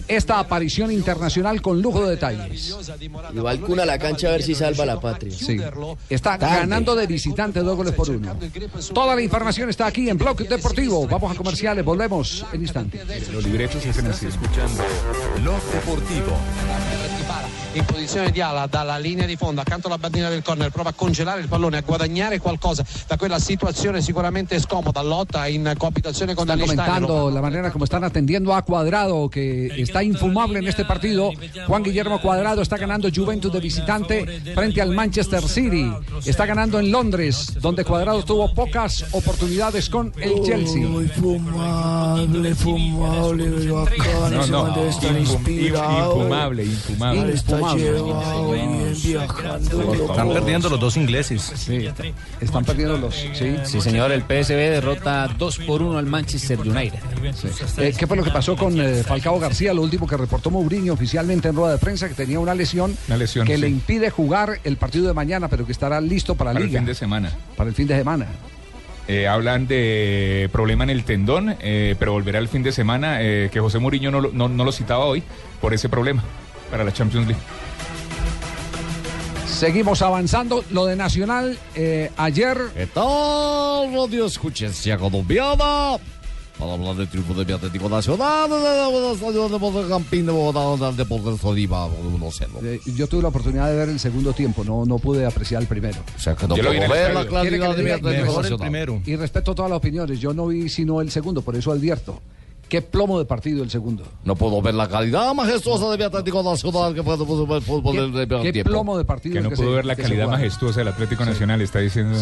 esta aparición internacional con lujo de detalles. Igual cuna la cancha a ver si salva la patria. Sí. Está ganando de visitante dos goles por uno. Toda la información está aquí en Blog Deportivo. Vamos a comerciales, volvemos en instante. Los libretos así. Escuchando Blog Deportivo. In posizione di ala dalla linea di fondo accanto alla bandina del corner prova a congelare il pallone a guadagnare qualcosa da quella situazione sicuramente scomoda lotta in coabitazione con Están Dani comentando la manera como están atendiendo a Cuadrado, que está infumable en este partido. Juan Guillermo Cuadrado está ganando Juventus de visitante frente al Manchester City. Está ganando en Londres, donde Cuadrado tuvo pocas oportunidades con el Chelsea. Fumable, fumable. No, no, infumable, infumable. Están perdiendo los dos ingleses. Sí, están perdiendo los. Sí, Sí, señor, el PSV derrota 2 por 1 al Manchester United. Eh, ¿Qué fue lo que pasó con eh, Falcao García? Lo último que reportó Mourinho oficialmente en rueda de prensa, que tenía una lesión, Una lesión, que sí. le impide jugar el partido de mañana, pero que estará listo para, Para la el liga. fin de semana. Para el fin de semana. Eh, hablan de problema en el tendón, eh, pero volverá el fin de semana, eh, que José Mourinho no, lo- no, no lo citaba hoy por ese problema para la Champions League. Seguimos avanzando. Lo de Nacional, eh, ayer. ¿Qué tal, radio escuchencia colombiana? Para hablar del triunfo de mi Atlético Nacional, de Campín de Bogotá, del Deportes Tolima, 1-0. eh, yo tuve la oportunidad de ver el segundo tiempo, no, no pude apreciar el primero. O sea que no puedo ver la ¿Quiere que claridad de mi? Atlético Nacional. Y respeto todas las opiniones. Yo no vi sino el segundo, por eso advierto. Qué plomo de partido el segundo. No puedo ver la calidad majestuosa de mi Atlético Nacional que puede ver el fútbol del primer qué tiempo. plomo de partido Que no que pudo ver la calidad majestuosa del Atlético Nacional, está diciendo.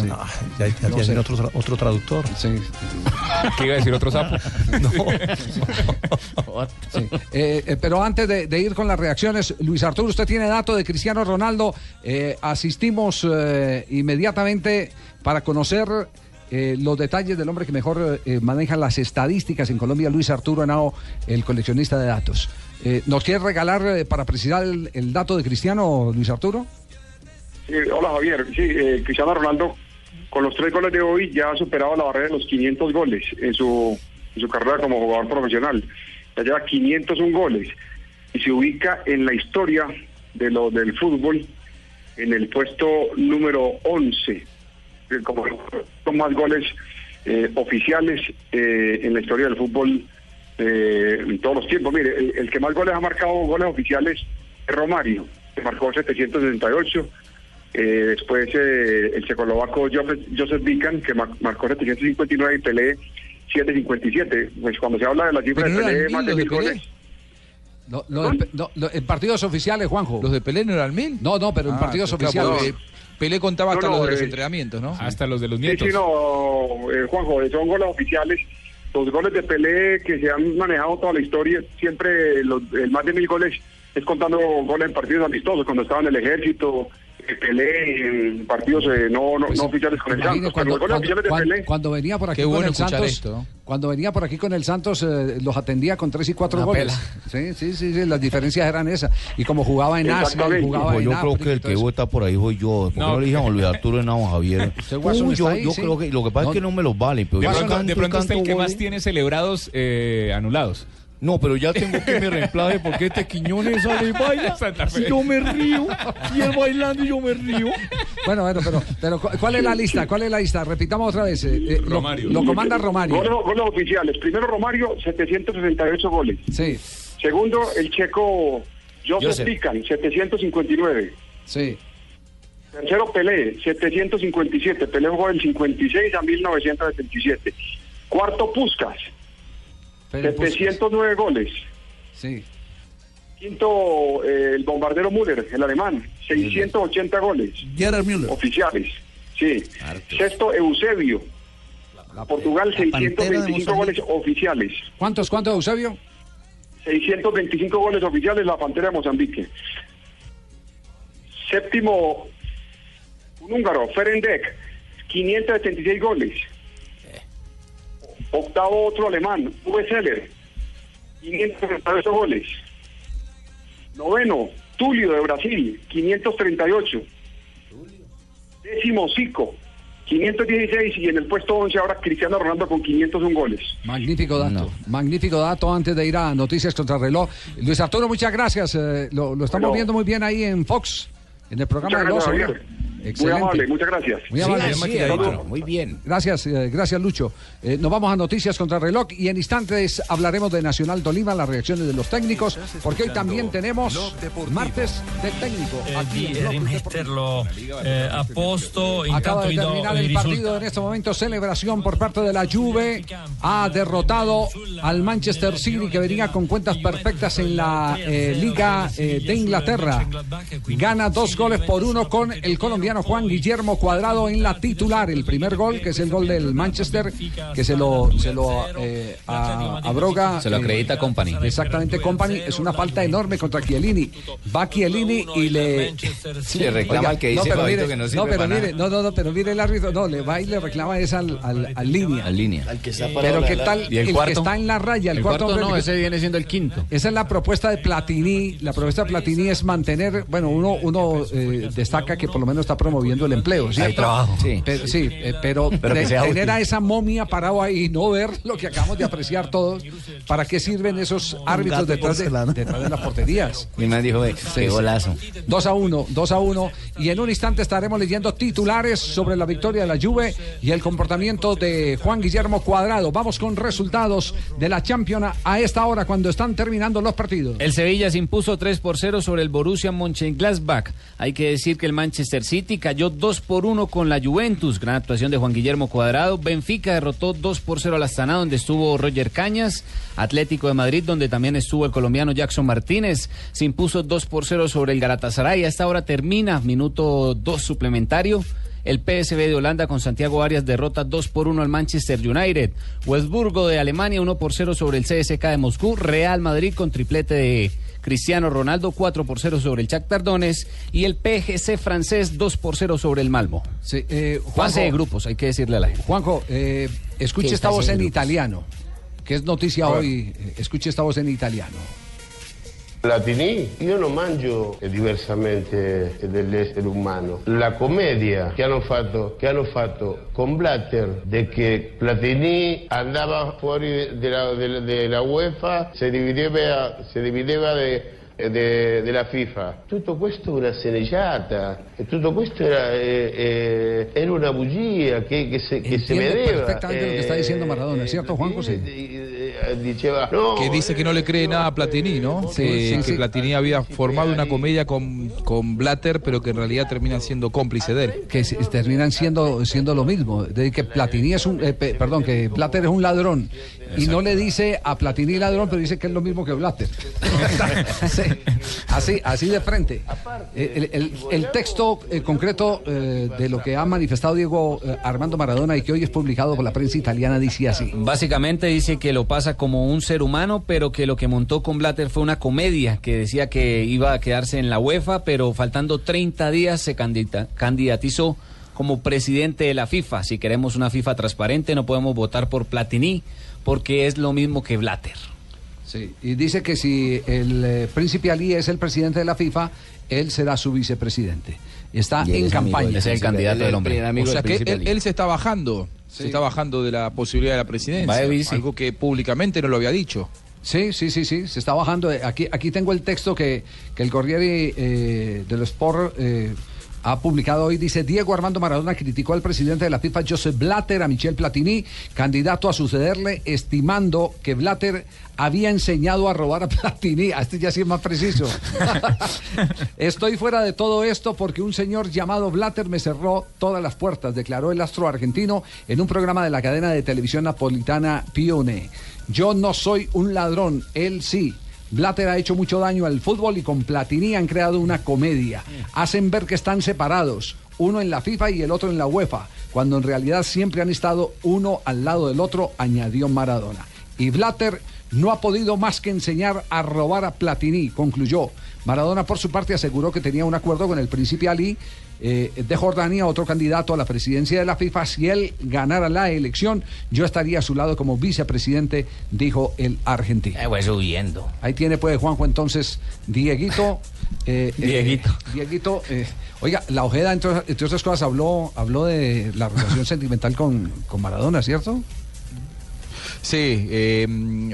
ya ya No tiene sé. otro, otro traductor. Sí. ¿Qué iba a decir otro sapo? Sí. Eh, eh, pero antes de, de ir con las reacciones, Luis Arturo, usted tiene dato de Cristiano Ronaldo. Eh, asistimos eh, inmediatamente para conocer eh, los detalles del hombre que mejor eh, maneja las estadísticas en Colombia, Luis Arturo Henao, el coleccionista de datos. Eh, ¿Nos quiere regalar eh, para precisar el, dato de Cristiano, Luis Arturo? Hola Javier. Sí, Cristiano Ronaldo con los tres goles de hoy ya ha superado la barrera de los 500 goles en su, en su carrera como jugador profesional. Ya lleva 501 goles y se ubica en la historia de lo del fútbol en el puesto número 11, eh, como con más goles eh, oficiales eh, en la historia del fútbol eh, en todos los tiempos. Mire, el, el que más goles ha marcado goles oficiales es Romario, que marcó 768. Eh, después eh, el checoslovaco Joseph, Vican, que mar- marcó 759 y Pelé 757. Pues cuando se habla de la cifra Pero de Pelé, mil más de mil goles. No, lo de- no, lo- en partidos oficiales, Juanjo. ¿Los de Pelé no eran mil? No, no, pero en Ah, partidos claro, oficiales. Pelé contaba hasta No, no, los de los eh, entrenamientos, ¿no? Hasta los de los Sí, nietos. sí, no, eh, Juanjo, son goles oficiales. Los goles de Pelé que se han manejado toda la historia, siempre los, el más de mil goles es contando goles en partidos amistosos, cuando estaba en el ejército, eh, Pelé en partidos eh, no, no, no oficiales con el Pues Santos. Cuando, Pelé. venía por aquí Qué con bueno el Santos, esto, ¿no? cuando venía por aquí con el Santos, eh, los atendía con tres y cuatro Una goles. Sí, sí, sí, sí, las diferencias eran esas. Y como jugaba en Asia, y jugaba Pues en yo creo que el que eso. está por ahí soy yo. ¿Por qué No. no, le dije a Luis Arturo Henao Javier? Uy, yo, está ahí, yo sí. creo que lo que pasa No. es que no me los valen. Pero De yo pronto, canto de y pronto es el que más tiene celebrados eh, anulados. No, pero ya tengo que me reemplace porque este Quiñones sale y baila. Y yo me río. Y él bailando y yo me río. Bueno, bueno, pero, pero ¿cu- ¿cuál es la lista? ¿Cuál es la lista? Repitamos otra vez. eh, eh, Romario. Lo, comanda Romario. Goles, goles oficiales. Primero Romario, 768 goles. Sí. Segundo, el checo Joseph. Pican, 759. Sí. Tercero, Pelé, 757. Pelé jugó del 56 a 1977. Cuarto, Puskas. 709 goles. Sí. Quinto, eh, el bombardero Müller, el alemán, 680 goles. Gerard Müller. Oficiales, sí. Sexto, Eusebio, Portugal Pantera de 625 goles oficiales. ¿Cuántos, cuántos, Eusebio? 625 goles oficiales la Pantera de Mozambique. Séptimo, un húngaro, Ferendek, 576 goles. Octavo, otro alemán, Uwe Seller, 538 goles. Noveno, Tulio de Brasil, 538. Décimo, Zico, 516. Y en el puesto 11 ahora Cristiano Ronaldo con 501 goles. Magnífico dato, magnífico dato antes de ir a Noticias contra reloj. Luis Arturo, muchas gracias. eh, lo, lo estamos Bueno. viendo muy bien ahí en Fox, en el programa Muchas de los Javier. Muy Excelente. amable, muchas gracias. Muy amable. Sí, Saludos. Muy bien. Gracias, eh, gracias Lucho. Eh, nos vamos a Noticias contra reloj y en instantes hablaremos de Nacional Tolima, las reacciones de los técnicos, porque hoy también tenemos martes de técnico. eh, aquí en Blog rimetterlo eh, a posto. Acaba de terminar el partido en este momento. Celebración por parte de la Juve. Ha derrotado al Manchester City que venía con cuentas perfectas en la eh, Liga eh, de Inglaterra. Gana dos goles por uno con el colombiano Juan Guillermo Cuadrado en la titular. El primer gol, que es el gol del Manchester, que se lo, se lo eh, a- abroga. Se lo eh, acredita Company. Exactamente, Company. Es una falta enorme contra Chiellini. Va Chiellini y le. Le reclama al que dice pero Fabito mire, que no no, sirve pero para mire, nada. no, no, no, pero mire el árbitro, no, le va y le reclama es al, al, al línea. Al línea. Al que está parado Pero qué tal ¿Y el que está en la raya, el, El cuarto, cuarto hombre no, que- ese viene siendo el quinto. Esa es la propuesta de Platini. La propuesta de Platini es mantener, bueno, uno, uno eh, destaca que por lo menos está promoviendo el empleo, ¿cierto? trabajo. Sí. Pero, sí, eh, pero, Pero de- sea tener útil. a esa momia parado ahí y no ver lo que acabamos de apreciar todos, ¿para qué sirven esos árbitros detrás de, detrás de las porterías? Mi man dijo, eh, qué sí. golazo. 2 a 1, 2 a 1. Y en un instante estaremos leyendo titulares sobre la victoria de la Juve y el comportamiento de Juan Guillermo Cuadrado. Vamos con resultados de la Champions a esta hora cuando están terminando los partidos. El Sevilla se impuso 3 por 0 sobre el Borussia Mönchengladbach. Hay que decir que el Manchester City cayó 2 por 1 con la Juventus. Gran actuación de Juan Guillermo Cuadrado. Benfica derrotó 2 por 0 al Astana, donde estuvo Roger Cañas. Atlético de Madrid, donde también estuvo el colombiano Jackson Martínez. Se impuso 2 por 0 sobre el Galatasaray. A esta hora termina, minuto 2 suplementario. El PSV de Holanda con Santiago Arias derrota 2 por 1 al Manchester United. Wurzburgo de Alemania 1 por 0 sobre el CSK de Moscú. Real Madrid con triplete de Cristiano Ronaldo 4 por 0 sobre el Shakhtar Donetsk y el PGC francés 2 por 0 sobre el Malmo. Sí, eh, Fase de grupos, hay que decirle a la gente. Juanjo, eh, escuche ¿Qué esta voz en italiano, que es noticia hoy. Eh, Escuche esta voz en italiano. Platini, io non mangio diversamente dell'essere umano. La commedia che hanno fatto, che hanno fatto con Blatter, di che Platini andava fuori della, della- della UEFA, si divideva, si divideva de- de- della FIFA. Tutto questo una sceneggiata, e tutto questo era, eh, eh, era una bugia che, che se, che Entiende vedeva. perfectamente lo que está diciendo Maradona, ¿cierto, Juan José? Eh, Diceva, no, que dice que no le cree nada a Platini, ¿no? Sí, que, sí, que sí. Platini había formado una comedia con, con Blatter, pero que en realidad termina siendo cómplice de él. Que se- terminan siendo, siendo lo mismo. De que Platini es un, eh, pe- perdón, que Blatter es un ladrón. Y no le dice a Platini ladrón, pero dice que es lo mismo que Blatter. Sí, así, así de frente. El, el- el texto eh, concreto eh, de lo que ha manifestado Diego eh, Armando Maradona y que hoy es publicado por la prensa italiana dice así. Básicamente dice que lo pasa como un ser humano, pero que lo que montó con Blatter fue una comedia, que decía que iba a quedarse en la UEFA, pero faltando 30 días se candidata- candidatizó como presidente de la FIFA. Si queremos una FIFA transparente, no podemos votar por Platini, porque es lo mismo que Blatter. Sí, y dice que si el eh, príncipe Ali es el presidente de la FIFA, él será su vicepresidente. Está Y en es amigo campaña. del- es el candidato del hombre. O sea que él, él se está bajando, se está bajando de la posibilidad de la presidencia. Va de vice. Algo que públicamente no lo había dicho. Sí, sí, sí, sí, se está bajando. Aquí, aquí tengo el texto que, que el Corriere eh, dello Sport eh, ha publicado hoy. Dice, Diego Armando Maradona criticó al presidente de la FIFA, Joseph Blatter, a Michel Platini, candidato a sucederle, estimando que Blatter había enseñado a robar a Platini. A este ya sí es más preciso. Estoy fuera de todo esto porque un señor llamado Blatter me cerró todas las puertas, declaró el astro argentino en un programa de la cadena de televisión napolitana Pione. Yo no soy un ladrón, él sí. Blatter ha hecho mucho daño al fútbol y con Platini han creado una comedia. Hacen ver que están separados. uno en la FIFA y el otro en la UEFA, cuando en realidad siempre han estado uno al lado del otro, añadió Maradona. Y Blatter no ha podido más que enseñar a robar a Platini, concluyó. Maradona, por su parte, aseguró que tenía un acuerdo con el príncipe Ali eh, de Jordania, otro candidato a la presidencia de la FIFA. Si él ganara la elección, yo estaría a su lado como vicepresidente, dijo el argentino. Eh, pues. Ahí tiene, pues, Juanjo, entonces, Dieguito. eh, eh, Dieguito. Dieguito, eh, oiga, la Ojeda, entre, entre otras cosas, habló, habló de la relación sentimental con, con Maradona, ¿cierto? Sí, eh,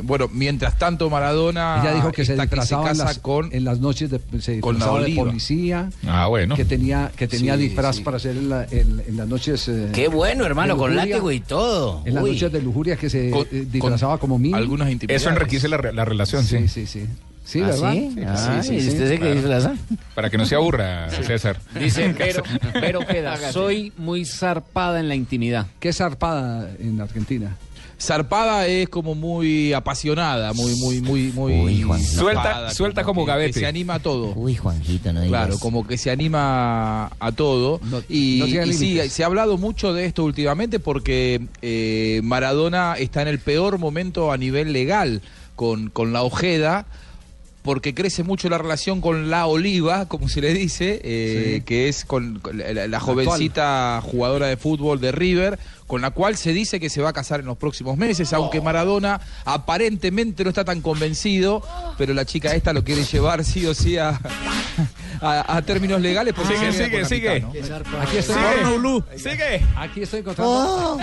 bueno, mientras tanto Maradona Ella dijo que se está disfrazaba en casa las, con en las noches de, se con la de policía. Ah, bueno. Que tenía, que tenía Sí, disfraz sí. para hacer en, la- en- en las noches. eh, Qué bueno, hermano, con látigo y todo. En las Uy. noches de lujuria que se Con- eh, disfrazaba como mí. algunas intimidades. Eso enriquece la, re- la relación, sí. Sí, sí, sí. Sí, ¿Ah, ¿verdad? sí? Ah, ¿y usted se que claro. disfraza? Para que no se aburra, César. Dice, pero, pero queda, soy muy zarpada en la intimidad. ¿Qué zarpada en Argentina? Zarpada es como muy apasionada, muy, muy, muy, muy. Uy, Juan. Suelta- zarpada, suelta como que- gavete. Que se anima a todo. Uy, Juanjito, no digas. Claro, como que se anima a todo. No- y no tiene y sí, se ha hablado mucho de esto últimamente porque eh, Maradona está en el peor momento a nivel legal con, con la Ojeda. Porque crece mucho la relación con la Oliva, como se le dice, eh, Sí. que es con, con la, la La jovencita jugadora de fútbol de River, con la cual se dice que se va a casar en los próximos meses, aunque Maradona aparentemente no está tan convencido, pero la chica esta lo quiere llevar sí o sí a, a, a términos legales. porque Sigue, sigue, con la sigue. mitad, ¿no? Aquí estoy, Sigue. aquí estoy encontrando.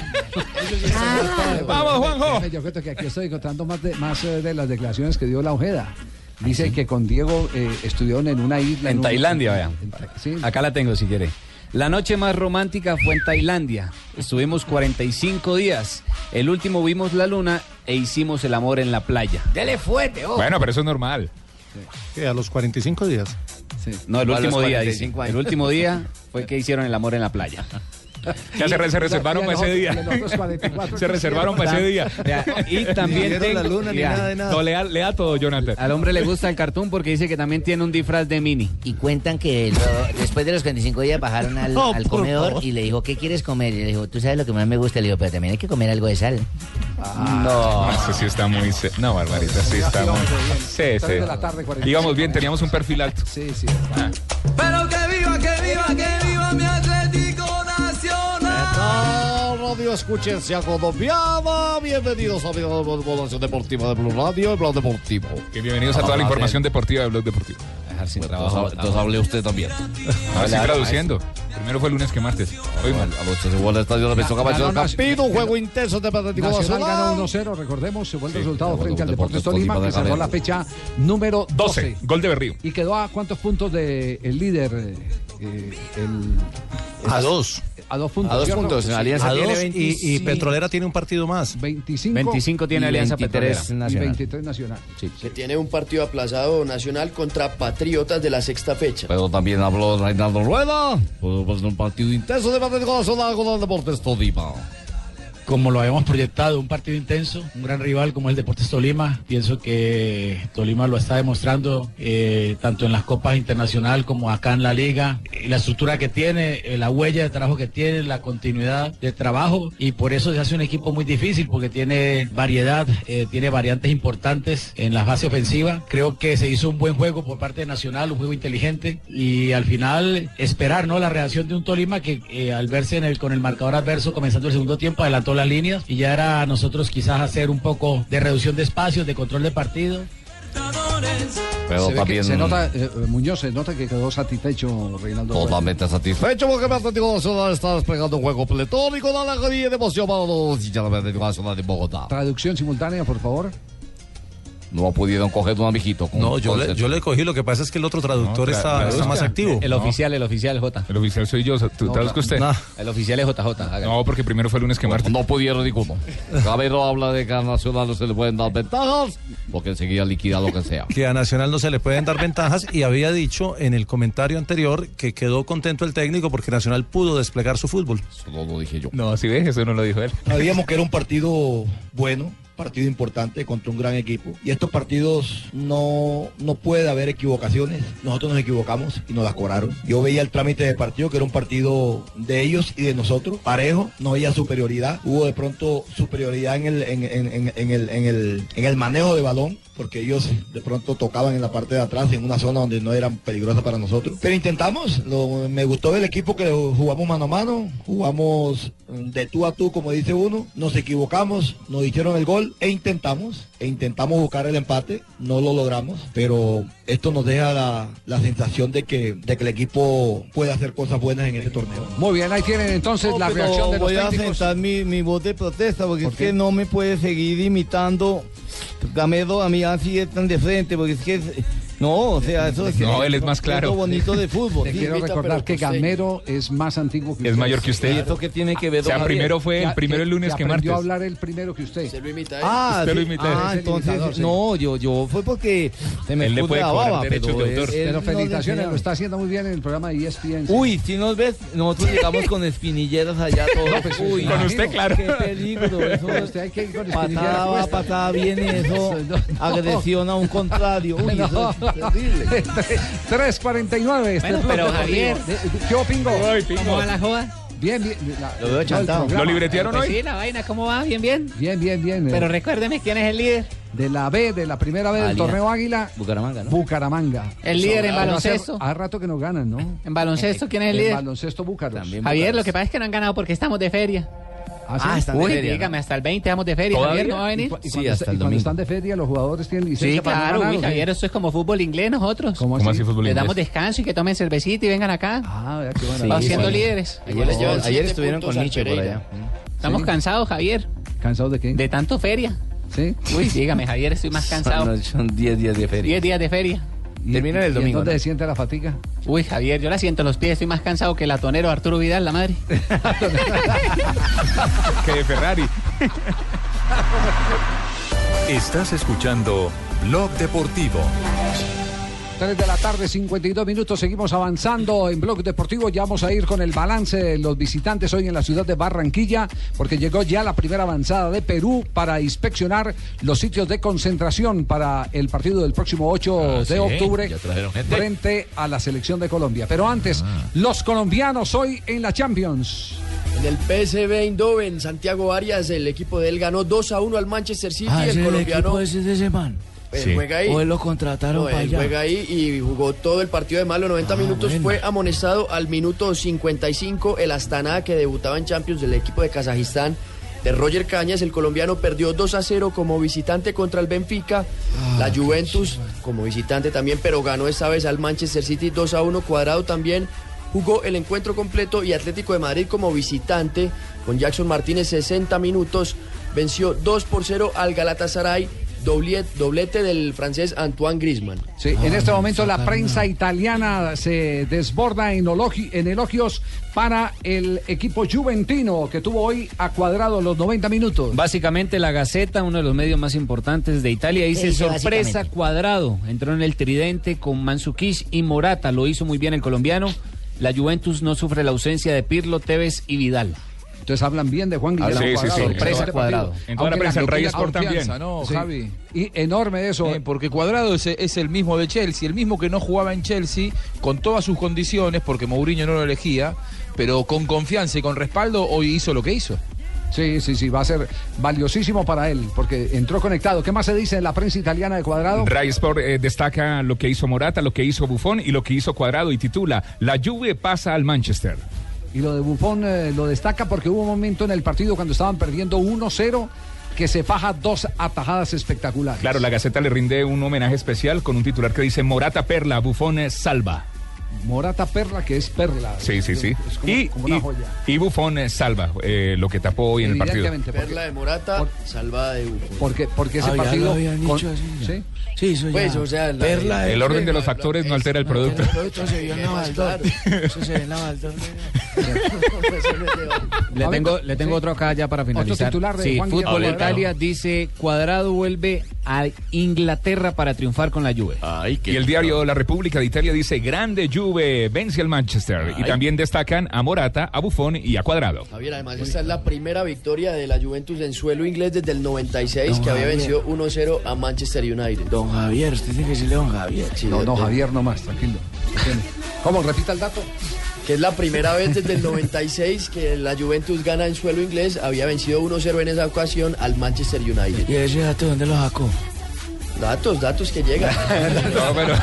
Vamos, Juanjo. Yo cuento que aquí estoy encontrando más de, más eh, de las declaraciones que dio la Ojeda. Dice que con Diego eh, estudiaron en una isla. En un- Tailandia, vea. en Ta- sí. Acá la tengo si quiere. La noche más romántica fue en Tailandia. Estuvimos 45 días. El último vimos la luna e hicimos el amor en la playa. Dele fuerte, oh. Bueno, pero eso es normal. ¿Qué, ¿A los 45 días? No, el último día, dice. 45 años. El último día fue que hicieron el amor en la playa. Ya se, re- se reservaron para ese día. y los otros 44 Se reservaron para ese día. Y también vieron la tengo- luna ni vea, nada de nada. No, lea, lea todo, Jonathan. Al hombre le gusta el cartoon porque dice que también tiene un disfraz de mini. Y cuentan que lo- después de los 45 días bajaron al, comedor y le dijo, ¿qué quieres comer? Y le dijo, tú sabes lo que más me gusta. Le dijo, pero también hay que comer algo de sal. No, eso sí está muy. No, Barbarita, sí está muy. Sí, sí. tarde, 45. Íbamos bien, teníamos un perfil alto. Sí, sí. Pero que viva, que viva, que viva Radio Escuchencia Colombiana. Bienvenidos a mi Población Deportiva de Blue Radio, el Blog Deportivo. Que bienvenidos a toda la información deportiva del blog deportivo. Dejar sin Entonces, entonces hable usted también. Ahora estoy traduciendo. Primero fue lunes que martes. Hoy mal. Anoche se vuelve al estadio de Benito Camacho del Campino, un juego intenso de Atlético Nacional ganó Nacional. 1-0, recordemos, se fue el Sí, resultado frente al Deportes Deportes Tolima, que de cerró la fecha número 12. 12. Gol de Berrío. ¿Y quedó a cuántos puntos de el líder? eh, el, A dos. a dos puntos. A dos puntos, en Alianza A dos y, y 25. Petrolera tiene un partido más. 25, 25 tiene Y Alianza 23 Petrolera. y Nacional. 23 Nacional. Que tiene un partido aplazado nacional contra Patriotas de la sexta fecha. Pero también habló Reinaldo Rueda. Pues un partido intenso de Nacional con el Deportes Tolima. Como lo habíamos proyectado, un partido intenso, un gran rival como el Deportes Tolima. Pienso que Tolima lo está demostrando eh, tanto en las copas internacional como acá en la liga. La estructura que tiene, eh, la huella de trabajo que tiene, la continuidad de trabajo y por eso se hace un equipo muy difícil porque tiene variedad, eh, tiene variantes importantes en la fase ofensiva. Creo que se hizo un buen juego por parte de Nacional, un juego inteligente y al final esperar no la reacción de un Tolima que al verse con el marcador adverso comenzando el segundo tiempo adelantó las líneas y ya era a nosotros quizás hacer un poco de reducción de espacios, de control de partido. Pero se, también se nota, eh, Muñoz, se nota que quedó satisfecho Reinaldo. Totalmente satisfecho porque el Atlético Nacional está desplegando un juego pletórico de alegría y de emoción para los hinchas del Atlético Nacional de Bogotá. Traducción simultánea, por favor. No pudieron coger un amiguito. con- No, yo con- le, yo le cogí, lo que pasa es que el otro traductor No, está, está más activo. El oficial, el oficial J. El oficial soy yo. ¿Tú No, usted? no. El oficial es JJ. No, porque primero fue lunes que martes. No pudieron ninguno. Cabero habla de que a Nacional no se le pueden dar ventajas porque enseguida liquida lo que sea. Que a Nacional no se le pueden dar ventajas y había dicho en el comentario anterior que quedó contento el técnico porque Nacional pudo desplegar su fútbol. Eso no lo dije yo. No, si ves, eso no lo dijo él. Sabíamos que era un partido bueno, partido importante contra un gran equipo. Y estos partidos no, no puede haber equivocaciones. Nosotros nos equivocamos y nos las cobraron. Yo veía el trámite de partido, que era un partido de ellos y de nosotros, parejo, no había superioridad. Hubo de pronto superioridad en el, en, en- en- el, en el, en el manejo de balón porque ellos de pronto tocaban en la parte de atrás, en una zona donde no eran peligrosas para nosotros. Pero intentamos, lo- me gustó del equipo que jugamos mano a mano, jugamos de tú a tú, como dice uno, nos equivocamos, nos hicieron el gol e intentamos, e intentamos buscar el empate, no lo logramos, pero esto nos deja la, la sensación de que, de que el equipo puede hacer cosas buenas en este torneo. Muy bien, ahí tienen entonces la reacción de los voy a sentar mi, mi voz de protesta porque ¿Por es qué? que no me puede seguir imitando Gamero a mí así es tan de frente porque es que es- no, o sea, eso es No, él es más claro. lo bonito de fútbol. Te Sí, quiero recordar que costeño. Gamero es más antiguo que Es usted. mayor que usted. ¿Y eso qué tiene que ver, O sea, Javier? primero fue el primero el lunes que martes. a hablar el primero que usted. Se lo imita Ah, Usted lo imita. Ah, Es el entonces, no, yo, yo fue porque se me Él le puede la baba, derechos pero de él- autor. él Pero le felicitaciones, lo está haciendo muy bien en el programa de ESPN. Uy, si nos ves, nosotros llegamos con espinilleras allá todos. No, pues, Uy, con usted, claro. Qué peligro. Eso, usted hay que ir con espinillera patada va, patada viene, eso. Agresión a un contrario. Uy, eso es. 3.49 este Bueno, pero. Javier. De- ¿Qué opingo? ¿Cómo va la joda? Bien, bien. la- Lo veo chantado. ¿Lo libretearon Pues hoy? sí, la vaina, ¿cómo va? Bien, bien. Bien, bien, bien. eh, Pero recuérdeme quién es el líder. de la B, de la primera B del torneo Águila, Bucaramanga, ¿no? Bucaramanga. El líder en hace- baloncesto. Hace rato que nos ganan, ¿no? En baloncesto, ¿quién es el En líder? baloncesto Búcaros. También. Javier, lo que pasa es que no han ganado porque estamos de feria. ¿Ah, sí? Ah, están de Uy, feria, ¿no? dígame, hasta el 20 vamos de feria. ¿Todavía? Javier, ¿no va a venir? y Sí, cuando, hasta está- el y cuando están de feria, los jugadores tienen licencia Sí, para claro, uy. Javier, eso es como fútbol inglés nosotros. ¿Cómo ¿Cómo así? así fútbol Les damos inglés? descanso y que tomen cervecita y vengan acá. Ah, vea qué Vamos maravilla. siendo sí. líderes. Ayer, llevan ayer siete estuvieron con Nietzsche por allá. Estamos Sí. cansados, Javier, ¿Cansados de qué? de tanto feria. ¿Sí? Uy, dígame, Javier, estoy más cansado. Son- Son 10 días de feria. 10 días de feria. ¿Y- Termina el domingo, ¿Dónde ¿no? se siente la fatiga? Uy, Javier, yo la siento en los pies, estoy más cansado que el atonero Arturo Vidal, la madre. Que de Ferrari. Estás escuchando Blog Deportivo. 3 de la tarde, 52 minutos. Seguimos avanzando en Blog Deportivo. Ya vamos a ir con el balance de los visitantes hoy en la ciudad de Barranquilla, porque llegó ya la primera avanzada de Perú para inspeccionar los sitios de concentración para el partido del próximo 8 Ah, de sí, octubre frente a la selección de Colombia. Pero antes, los colombianos hoy en la Champions. En el PSV Eindhoven, Santiago Arias, el equipo de él ganó 2 a 1 al Manchester City. Ah, el ese es el él Sí. juega ahí. O él lo contrataron No, para él allá. juega ahí y jugó todo el partido de malo, 90 Ah, minutos. bueno. Fue amonestado al minuto 55 el Astana que debutaba en Champions del equipo de Kazajistán. De Roger Cañas, el colombiano perdió 2 a 0 como visitante contra el Benfica. Ah, la Juventus como visitante también, pero ganó esta vez al Manchester City 2 a 1. Cuadrado también jugó el encuentro completo y Atlético de Madrid como visitante con Jackson Martínez 60 minutos. Venció 2 por 0 al Galatasaray. Doblete, doblete del francés Antoine Griezmann. Sí, en este momento la prensa italiana se desborda en, elogi- en elogios para el equipo juventino que tuvo hoy a cuadrado los 90 minutos. Básicamente la Gaceta, uno de los medios más importantes de Italia, dice sorpresa cuadrado. Entró en el tridente con Mansukish y Morata, lo hizo muy bien el colombiano. La Juventus no sufre la ausencia de Pirlo, Tevez y Vidal. Entonces hablan bien de Juan Ah, Guillermo sí, sí, Cuadrado. sí. Sorpresa Sorpresa cuadrado. Cuadrado. En toda la prensa, Sport también. ¿no, Sí. Javi? Y enorme eso. Eh, porque Cuadrado es, es el mismo de Chelsea, el mismo que no jugaba en Chelsea, con todas sus condiciones, porque Mourinho no lo elegía, pero con confianza y con respaldo, hoy hizo lo que hizo. Sí, sí, sí, va a ser valiosísimo para él, porque entró conectado. ¿Qué más se dice en la prensa italiana de Cuadrado? Ray Sport eh, destaca lo que hizo Morata, lo que hizo Buffon y lo que hizo Cuadrado y titula La Juve pasa al Manchester. Y lo de Buffon eh, lo destaca porque hubo un momento en el partido cuando estaban perdiendo 1-0 que se faja dos atajadas espectaculares. Claro, la Gaceta le rinde un homenaje especial con un titular que dice Morata Perla, Buffon eh, salva. Morata Perla, que es Perla. Sí, sí, sí. Es como, Y, como una y- joya. y Buffon salva eh, lo que tapó hoy en el partido. Porque, Perla de Morata, salvada de Buffon. porque, porque ese Ah, ya lo partido... habían con- dicho así, ya. ¿sí? Sí, eso Pues, ya. o sea, la- Perla El orden de los factores no altera el producto. El producto se vio en la Más Baldor. claro. Eso se ve en la Baldor. Le tengo, le tengo sí. otro acá ya para finalizar. titular de sí, Juan Fútbol Guillermo Italia dice Cuadrado vuelve a Inglaterra para triunfar con la Juve. Ay, qué Y el diario La República de Italia dice Grande Juve Juve vence al Manchester. Y Ay. también destacan a Morata, a Buffon y a Cuadrado. Javier, además esta es la primera victoria de la Juventus en suelo inglés desde el 96 Don que había Javier. vencido 1-0 a Manchester United. Don Javier, usted tiene que decirle Don Javier. Sí, No, no, Javier, no más, tranquilo. ¿Cómo? Repita el dato. Que es la primera vez desde el 96 que la Juventus gana en suelo inglés. Había vencido 1-0 en esa ocasión al Manchester United. ¿Y ese dato dónde lo sacó? Datos, datos que llegan. No, pero,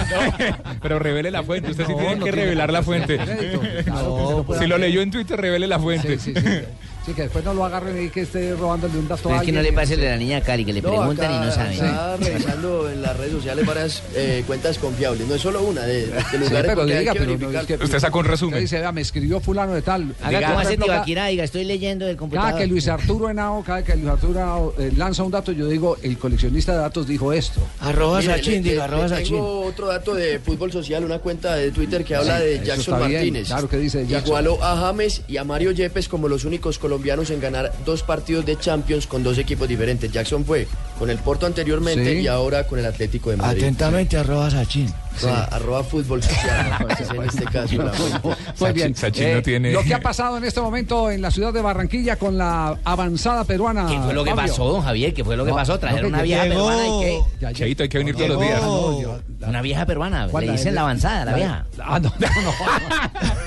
pero revele la fuente. Usted sí tiene no que tiene revelar la fuente. no si lo leyó en Twitter, revele la fuente. Sí, sí, sí. Sí, que después no lo agarren y que esté robándole un dato Pero a es que no le pase el de la niña Cari, que le No, preguntan acá, y no saben. acá revisando en las redes sociales varias eh, cuentas confiables. No es solo una de, de Sí, lugares pero porque hay diga, que pero no, es que- Usted sacó un resumen. Usted dice, vea, me escribió fulano de tal. Haga Diga, como hace Tibaquirá, diga, estoy leyendo del computador. Cada que Luis Arturo Henao, cada que Luis Arturo Henao, eh, lanza un dato, yo digo, el coleccionista de datos dijo esto. Arroba Sachin, diga, arroba Sachin. Tengo otro dato de fútbol social, una cuenta de Twitter que habla Sí, de Jackson está Martínez. claro, ¿qué dice Jackson? Igualó a James y a Mario Yepes como los únicos colombianos en ganar dos partidos de Champions con dos equipos diferentes. Jackson fue con el Porto anteriormente Sí. y ahora con el Atlético de Madrid. Atentamente, arroba Sachin. Arroba, arroba fútbol social, en este caso. la. Muy bien. Sachin no Eh, tiene- Lo que ha pasado en este momento en la ciudad de Barranquilla con la avanzada peruana. ¿Qué fue lo que Fabio? pasó, don Javier? ¿Qué fue lo que No, pasó? no, Trajeron que una vieja llegó- peruana y qué. Ya, ya- Cheito, hay que venir todos los días. Una vieja peruana. ¿Cuál, Le dicen la avanzada, la la- vieja. Ah, no, no, no.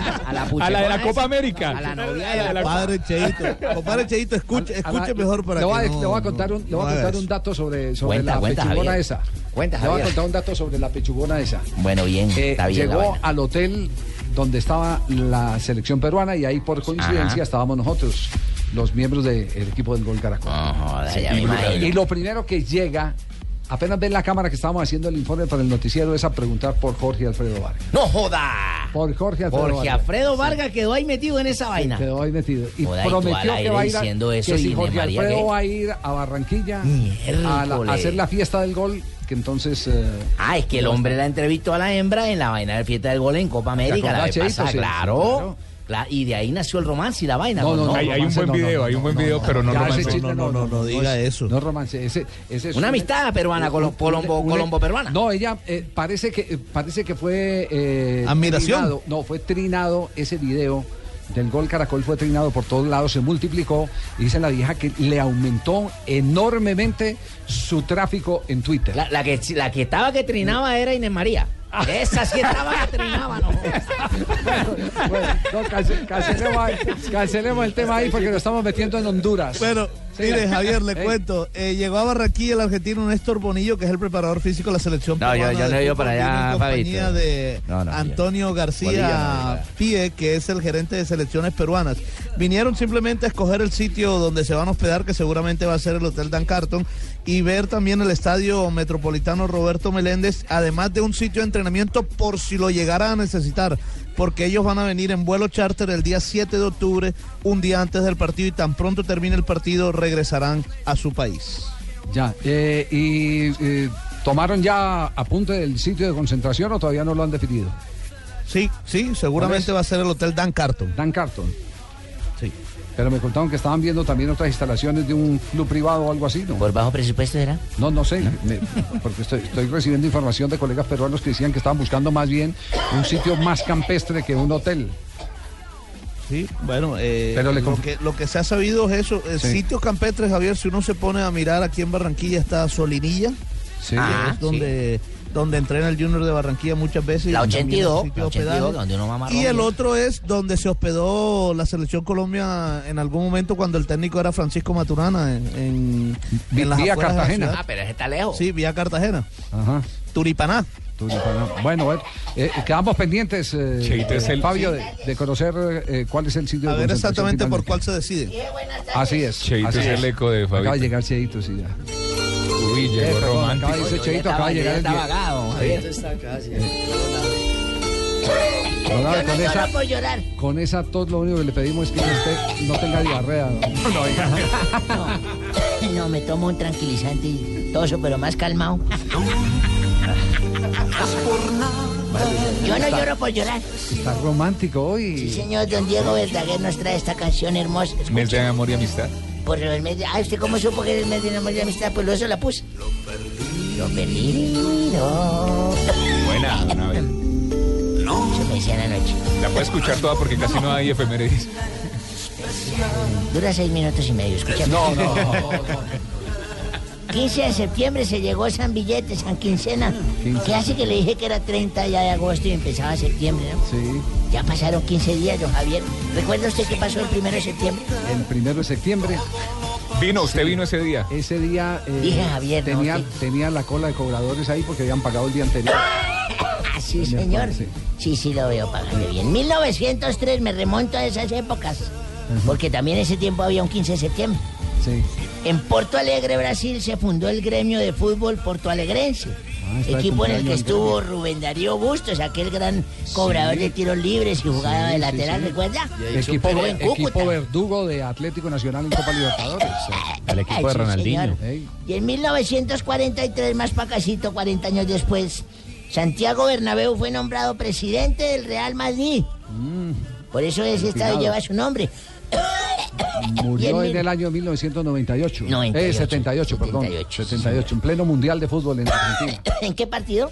A la, A la de la Copa. América. A la novia de la Compadre Cheito, compadre Cheito, escuche, A la- escuche mejor para le voy, a- no- le voy a contar un, le voy no a contar un dato sobre, sobre Cuenta, la cuenta, pechugona Javier. esa. Cuenta, Le voy a Javier. contar un dato sobre la pechugona esa. Bueno, bien, Eh, está bien llegó al hotel donde estaba la selección peruana y ahí por coincidencia Ajá. estábamos nosotros, los miembros del equipo del Gol Caracol. Sí, y lo primero que llega, apenas ven la cámara que estábamos haciendo el informe para el noticiero, es a preguntar por Jorge Alfredo Vargas. ¡No joda! Por Jorge Alfredo Jorge Vargas. Alfredo Vargas quedó ahí metido en esa vaina. Quedó ahí metido. Y Joda, prometió que va a ir a, diciendo eso que si Jorge María, Alfredo va a ir a Barranquilla a, la- a Miércoles. hacer la fiesta del gol, que entonces... eh, Ah, es que el hombre la entrevistó a la hembra en la vaina de fiesta del gol en Copa América, la vez pasada, Sí, claro. claro. Cla- Y de ahí nació el romance y la vaina. No, ¿no? no, no, Hay, hay un buen no, video, no, hay un buen video, pero no romance. ese chisme no, no, no diga es- eso. No romance, ese, ese es Una un- amistad peruana, colo- colombo, un- colombo peruana. No, ella eh, parece que eh, parece que fue eh, Admiración. trinado. no, fue trinado ese video del gol Caracol fue trinado por todos lados, se multiplicó y dice la vieja que le aumentó enormemente su tráfico en Twitter. La, la que, la que estaba que trinaba era Inés María. Esa sí estaba que trinaba, ¿no? Bueno, no, cance- cancelemos, el tema ahí porque lo estamos metiendo en Honduras. Bueno. Mire, Javier, le cuento. eh, llegó a Barranquilla el argentino Néstor Bonillo, que es el preparador físico de la selección No, yo- peruana yo no he ido para allá, compañía Fabito. de No, no, Antonio García no, Pie, que es el gerente de selecciones peruanas. Vinieron simplemente a escoger el sitio donde se van a hospedar, que seguramente va a ser el Hotel Dan Carton, y ver también el Estadio Metropolitano Roberto Meléndez, además de un sitio de entrenamiento por si lo llegaran a necesitar, porque ellos van a venir en vuelo charter el día 7 de octubre, un día antes del partido, y tan pronto termine el partido regresarán a su país. Ya, eh, y eh, tomaron ya apunte del sitio de concentración o todavía no lo han definido. Sí, sí, seguramente va a ser el Hotel Dan Carton. Dan Carton. Sí. Pero me contaron que estaban viendo también otras instalaciones de un club privado o algo así, ¿no? ¿Por bajo presupuesto era? No, no sé, me- porque estoy, estoy recibiendo información de colegas peruanos que decían que estaban buscando más bien un sitio más campestre que un hotel. Sí, bueno, eh, Pero le lo, que, lo que se ha sabido es eso. El Sí. sitio campestre, Javier, si uno se pone a mirar aquí en Barranquilla está Solinilla, Sí. que Ah, es donde, donde entrena el Junior de Barranquilla muchas veces. La y también 82, el sitio la de 82, hospedaje. donde uno mama Y el otro es donde se hospedó la selección Colombia en algún momento cuando el técnico era Francisco Maturana en, en, Vi- en las vía afueras de la Cartagena. Ah, pero ese está lejos. Sí, vía Cartagena. Ajá. Turipaná. Bueno, bueno, eh, quedamos pendientes, eh, es el- Fabio, de, de conocer eh, cuál es el sitio A ver exactamente por cuál se deciden. Así es. Cheito así es el eco de Acaba de llegar Cheito, sí, ya. Uy, llegó perdón, romántico. acaba de decir Cheito, acaba de llegar el Está die- vagado. Javier. Está con no esa, lloro por llorar. con esa tos lo único que le pedimos es que usted no tenga diarrea. ¿no? No, oiga. No, me tomo un tranquilizante y toso, pero más calmado. Yo no lloro por llorar. Está romántico hoy. Sí, señor Don Diego Verdaguer nos trae esta canción hermosa. Mes de amor y amistad. Por mes de... Ah, ¿usted cómo supo que era el mes de amor y amistad? Pues lo eso la puse. Lo perdido. Buena, don Abel. No inician anoche. La puede escuchar toda porque casi no hay efemérides. Dura seis minutos y medio, escucha. No, no. 15 de septiembre se llegó San Billete, San Quincena. ¿Qué hace que le dije que era 30 ya de agosto y empezaba septiembre, no? Sí. Ya pasaron 15 días, don Javier. ¿Recuerda usted qué pasó el primero de septiembre? El primero de septiembre. Vino, usted vino ese día. Ese día eh, Dije Javier, ¿no? tenía, la cola de cobradores ahí porque habían pagado el día anterior. Ah, sí, señor. Sí, sí, lo veo pagando bien. 1903, me remonto a esas épocas. Porque también ese tiempo había un 15 de septiembre. Sí. En Porto Alegre, Brasil, se fundó el gremio de fútbol portoalegrense. Ah, equipo en el que estuvo Rubén Darío Bustos, aquel gran cobrador de tiros libres y jugaba Sí, de lateral, sí. ¿recuerda? Equipo, en equipo verdugo de Atlético Nacional en Copa Libertadores. El equipo de Ronaldinho. Y en 1943, más pacasito, 40 años después, Santiago Bernabéu fue nombrado presidente del Real Madrid. Por eso ese Retirado. lleva su nombre. Murió en en el año 1998. 98, Eh, 78, perdón. 78, en pleno Mundial de Fútbol en Argentina. ¿En qué partido?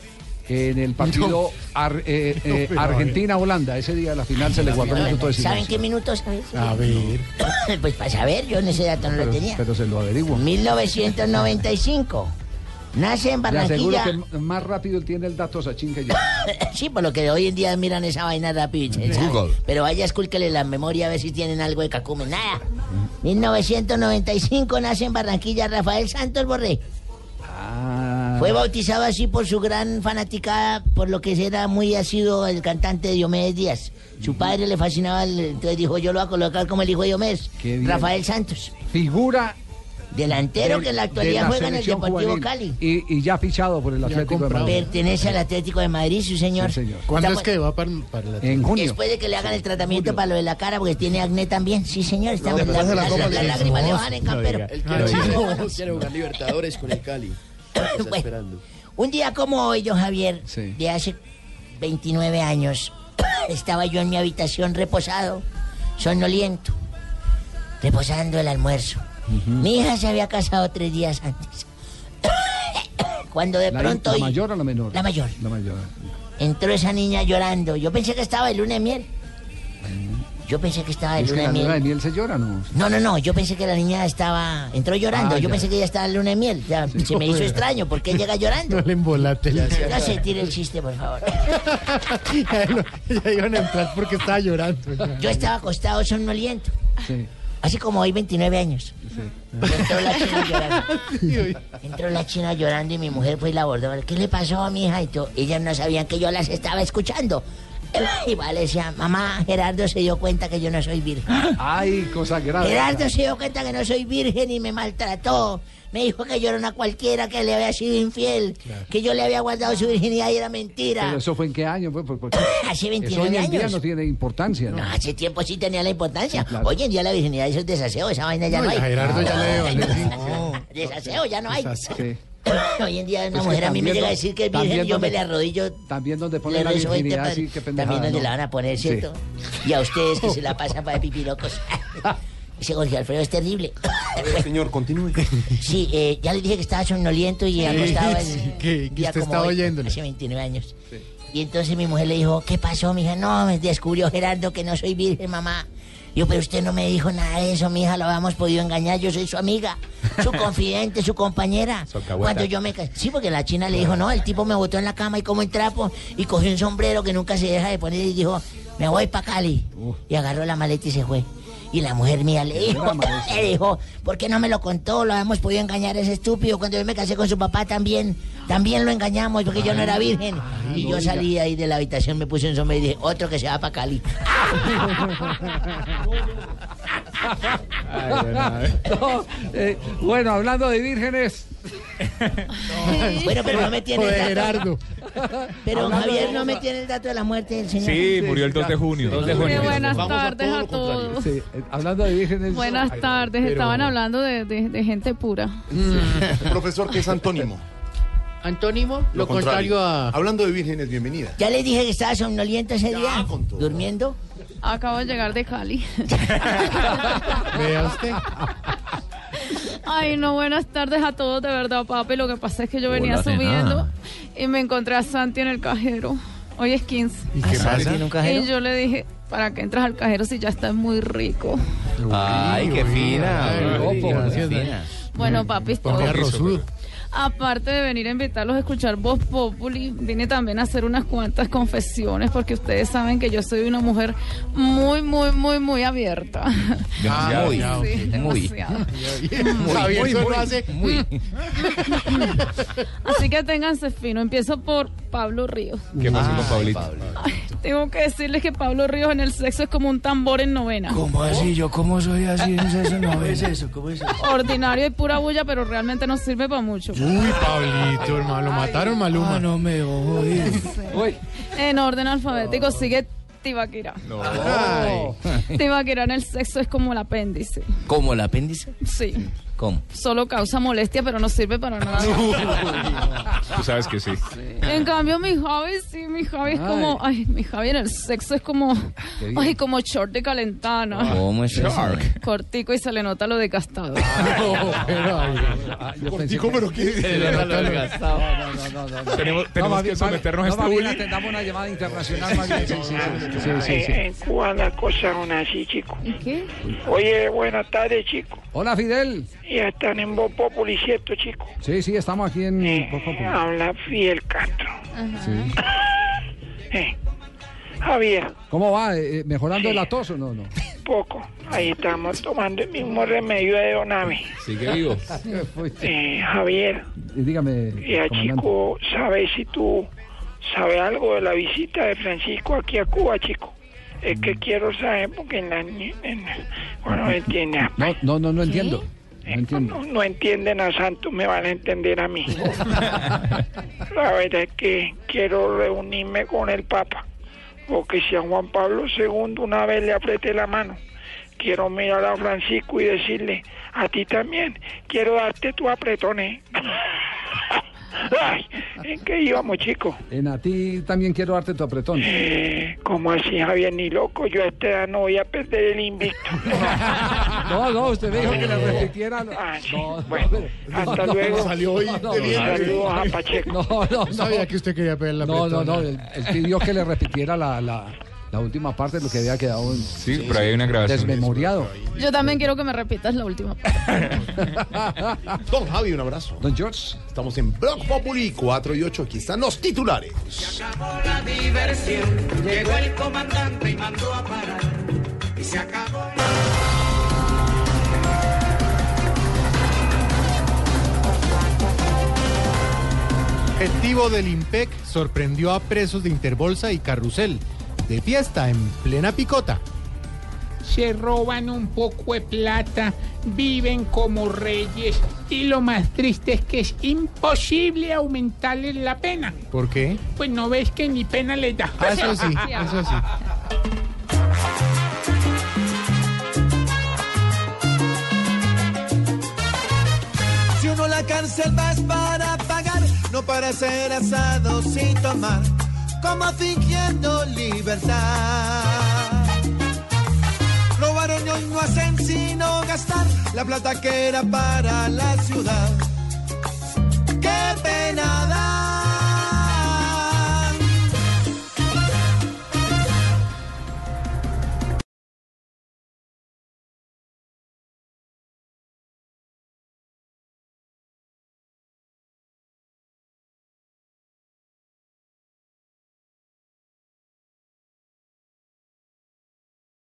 En el partido Ar- eh, eh, pero, Argentina-Holanda, ese día la final se le guardó un minuto de ¿Saben silencio. qué minutos? A ver. pues para saber, yo en ese dato no lo Pero, tenía. pero se lo averiguo. 1995. Nace en Le aseguro Barranquilla. que más rápido tiene el dato Sachin que yo. Sí, por lo que hoy en día miran esa vaina rápido. Google. Pero vaya, escúlquele la memoria a ver si tienen algo de cacumen. Nada. 1995 nace en Barranquilla Rafael Santos Borré. Ah. Fue bautizado así por su gran fanaticada, por lo que era muy asiduo el cantante Diomedes Díaz. Su padre le fascinaba, entonces dijo, yo lo voy a colocar como el hijo de Diomedes. Rafael Santos. Figura Delantero del- que en la actualidad la juega en el Deportivo juvenil. Cali. Y, y ya fichado por el Atlético de Madrid. Pertenece al Atlético de Madrid, su señor. Sí, señor. ¿Cuándo es que va para, En junio. Después de que le hagan el tratamiento para lo de la cara, porque tiene acné también. Sí, señor. Está después la- de la las- Copa Libertadores. lágrimas le bajan en No campero. Él quiere, no quiere jugar Libertadores con el Cali. Está esperando. Un día como hoy, don Javier, de hace 29 años, estaba yo en mi habitación reposado, somnoliento, reposando el almuerzo. Mi hija se había casado tres días antes. Cuando de La, pronto la mayor o la menor? La mayor. La mayor. entró esa niña llorando. Yo pensé que estaba de luna de miel. Yo pensé que estaba de luna la de miel. luna de miel se llora, ¿no? No, no, no, yo pensé que la niña estaba, entró llorando, Ah, yo ya. pensé que ella estaba en luna de miel, ya, se me hizo extraño, ¿por qué llega llorando? No le embolate. Ya se tire el chiste, por favor. ya iban a entrar porque estaba llorando. Yo estaba acostado somnoliento, así como hoy 29 años. Entró la china llorando. Entró la china llorando y mi mujer fue y la abordó. ¿Qué le pasó a mi hija? Y todo. Ellas no sabían que yo las estaba escuchando. Le decía, mamá, Gerardo se dio cuenta que yo no soy virgen. Ay, cosa grave. Gerardo se dio cuenta que no soy virgen y me maltrató. Me dijo que yo era una cualquiera, que le había sido infiel, que yo le había guardado su virginidad y era mentira. Pero eso fue en qué año? Porque Hace eso 29 hoy en día años. no tiene importancia, ¿no? No, hace tiempo sí tenía la importancia. Hoy en día la virginidad eso es desaseo, esa vaina ya no, No, hay. a Gerardo ya le No, Desaseo ya no hay. Sí. Hoy en día una Pues que mujer a mí me llega a decir que es virgen y yo donde- me le arrodillo. También donde Le ponen la rezo 20 virginidad, sí, qué pendejada. También donde ¿no? la van a poner, Sí. ¿cierto? Y a ustedes que se la pasan para pipilocos. Ese Jorge Alfredo es terrible. Señor, continúe. Sí, eh, ya les dije que estaba somnoliento y acostado sí, que- que usted estaba hoy, oyéndolo. Hace 29 años. Y entonces mi mujer le dijo, ¿qué pasó, mija? No, me descubrió Gerardo que no soy virgen, mamá. Yo, pero usted no me dijo nada de eso, mija, lo habíamos podido engañar. Yo soy su amiga, su confidente, su compañera. Cuando yo me Sí, porque la china le dijo, no, el tipo me botó en la cama y como en trapo y cogió un sombrero que nunca se deja de poner y dijo, me voy para Cali. Y agarró la maleta y se fue. Y la mujer mía le dijo, le dijo, ¿por qué no me lo contó? Lo habíamos podido engañar a ese estúpido. Cuando yo me casé con su papá también, también lo engañamos porque yo no era virgen. y yo salí ahí de la habitación, me puse un sombrero y dije, otro que se va para Cali. No, eh, bueno, hablando de vírgenes. Bueno, pero no me tiene. Gerardo. Pero Hablando Javier no me tiene el dato de la muerte del señor. Sí, murió el 2 de junio. 2 de junio. buenas tardes a todos. Sí, eh, hablando de vírgenes. Buenas Ay, tardes, pero- estaban hablando de, de- de gente pura. Profesor, ¿qué es antónimo? Antónimo, lo, contrario, a... Hablando de vírgenes, bienvenida. Ya les dije que estaba somnoliento ese día, durmiendo. Acabo de llegar de Cali. Vea usted. Ay, no, buenas tardes a todos, de verdad, papi. Lo que pasa es que yo venía Hola, nena. Y me encontré a Santi en el cajero. Hoy es 15. ¿Y qué pasa? ¿Tiene un cajero? Y yo le dije, ¿para qué entras al cajero si ya está muy rico? Ay, qué fina. Gracias, fina. Bueno, papi, es todo. Ponía rosudo. Aparte de venir a invitarlos a escuchar Voz Populi, vine también a hacer unas cuantas confesiones porque ustedes saben que yo soy una mujer muy, muy, muy, muy abierta. Demasiado. Muy, Sí, muy. muy, muy, hace- muy. Así que ténganse fino. Empiezo por Pablo Ríos. ¿Qué pasó con Pablito? Tengo que decirles que Pablo Ríos en el sexo es como un tambor en novena. ¿Cómo así? ¿Yo cómo soy así? No sé, eso no es eso. ¿Cómo es eso? Ordinario y pura bulla, pero realmente no sirve para mucho. Uy, Pablito, hermano, lo mataron Maluma. Ah, no me oí. En orden alfabético sigue Tibaquira. Ay. Tibaquira en el sexo es como el apéndice. ¿Cómo el apéndice? Sí. ¿Cómo? Solo causa molestia, pero no sirve para nada. Tú sabes que sí. En cambio, mi Javi, sí, mi Javi es como. Ay, mi Javi en el sexo es como. ¿Qué Ay, como short de calentana. ¿Cómo es eso? Cortico y se le nota lo desgastado. Cortico, pero qué. Tenemos, tenemos que someternos a este no, bullying. atendamos una llamada internacional. Más bien. Sí, sí, sí, sí, sí, sí. En, Cuba las cosas son así, chico. ¿Y qué? Oye, buenas tardes, chico. Hola, Fidel. Ya están en Voz Populi, ¿cierto, chico? Sí, sí, estamos aquí en... Voz Populi. Habla Fidel Castro. Sí. Eh, Javier, ¿Cómo va? Eh, eh, ¿Mejorando el atoso? No, no. poco. Ahí estamos tomando el mismo remedio de Donave. Sigue vivo. Eh, Javier, dígame, ya chico, ¿sabes si tú sabes algo de la visita de Francisco aquí a Cuba, chico? Es que quiero saber porque en la... En, bueno, no entiende. No, no, no, no entiendo. No no entienden a Santos, me van a entender a mí. La verdad es que quiero reunirme con el Papa, porque si a Juan Pablo II una vez le apreté la mano, quiero mirar a Francisco y decirle, a ti también, quiero darte tu apretón, ¿eh? Ay, ¿en qué íbamos, chicos? En a ti también quiero darte tu apretón. Eh, ¿Cómo así, Javier? Ni loco, yo a esta edad no voy a perder el invicto. No, no, usted me dijo que le repitiera. No, Ah, sí. no, Bueno, no, hasta no, luego. no, salió hoy No, no, bien. saludos a Pacheco. No, no, no. Sabía que usted quería pedir la No, no, no. Él, él pidió que le repitiera la, la, la última parte de lo que había quedado en- Sí, por ahí hay una grabación. desmemoriado. Yo también quiero que me repitas la última parte. Don Javi, un abrazo. Don George. Estamos en Blog Populi 4 y 8. Aquí están los titulares. la diversión. Llegó el comandante y mandó a parar. Y se acabó. Objetivo del IMPEC sorprendió a presos de Interbolsa y Carrusel. De fiesta en plena picota. se roban un poco de plata, viven como reyes y lo más triste es que es imposible aumentarles la pena. ¿Por qué? Pues no ves que ni pena les da. Ah, Eso sí, eso sí. Si uno la cárcel va es para pagar, no para ser asado sin tomar, como fingiendo libertad. Robaron y hoy no hacen sino gastar la plata que era para la ciudad. ¡Qué penada!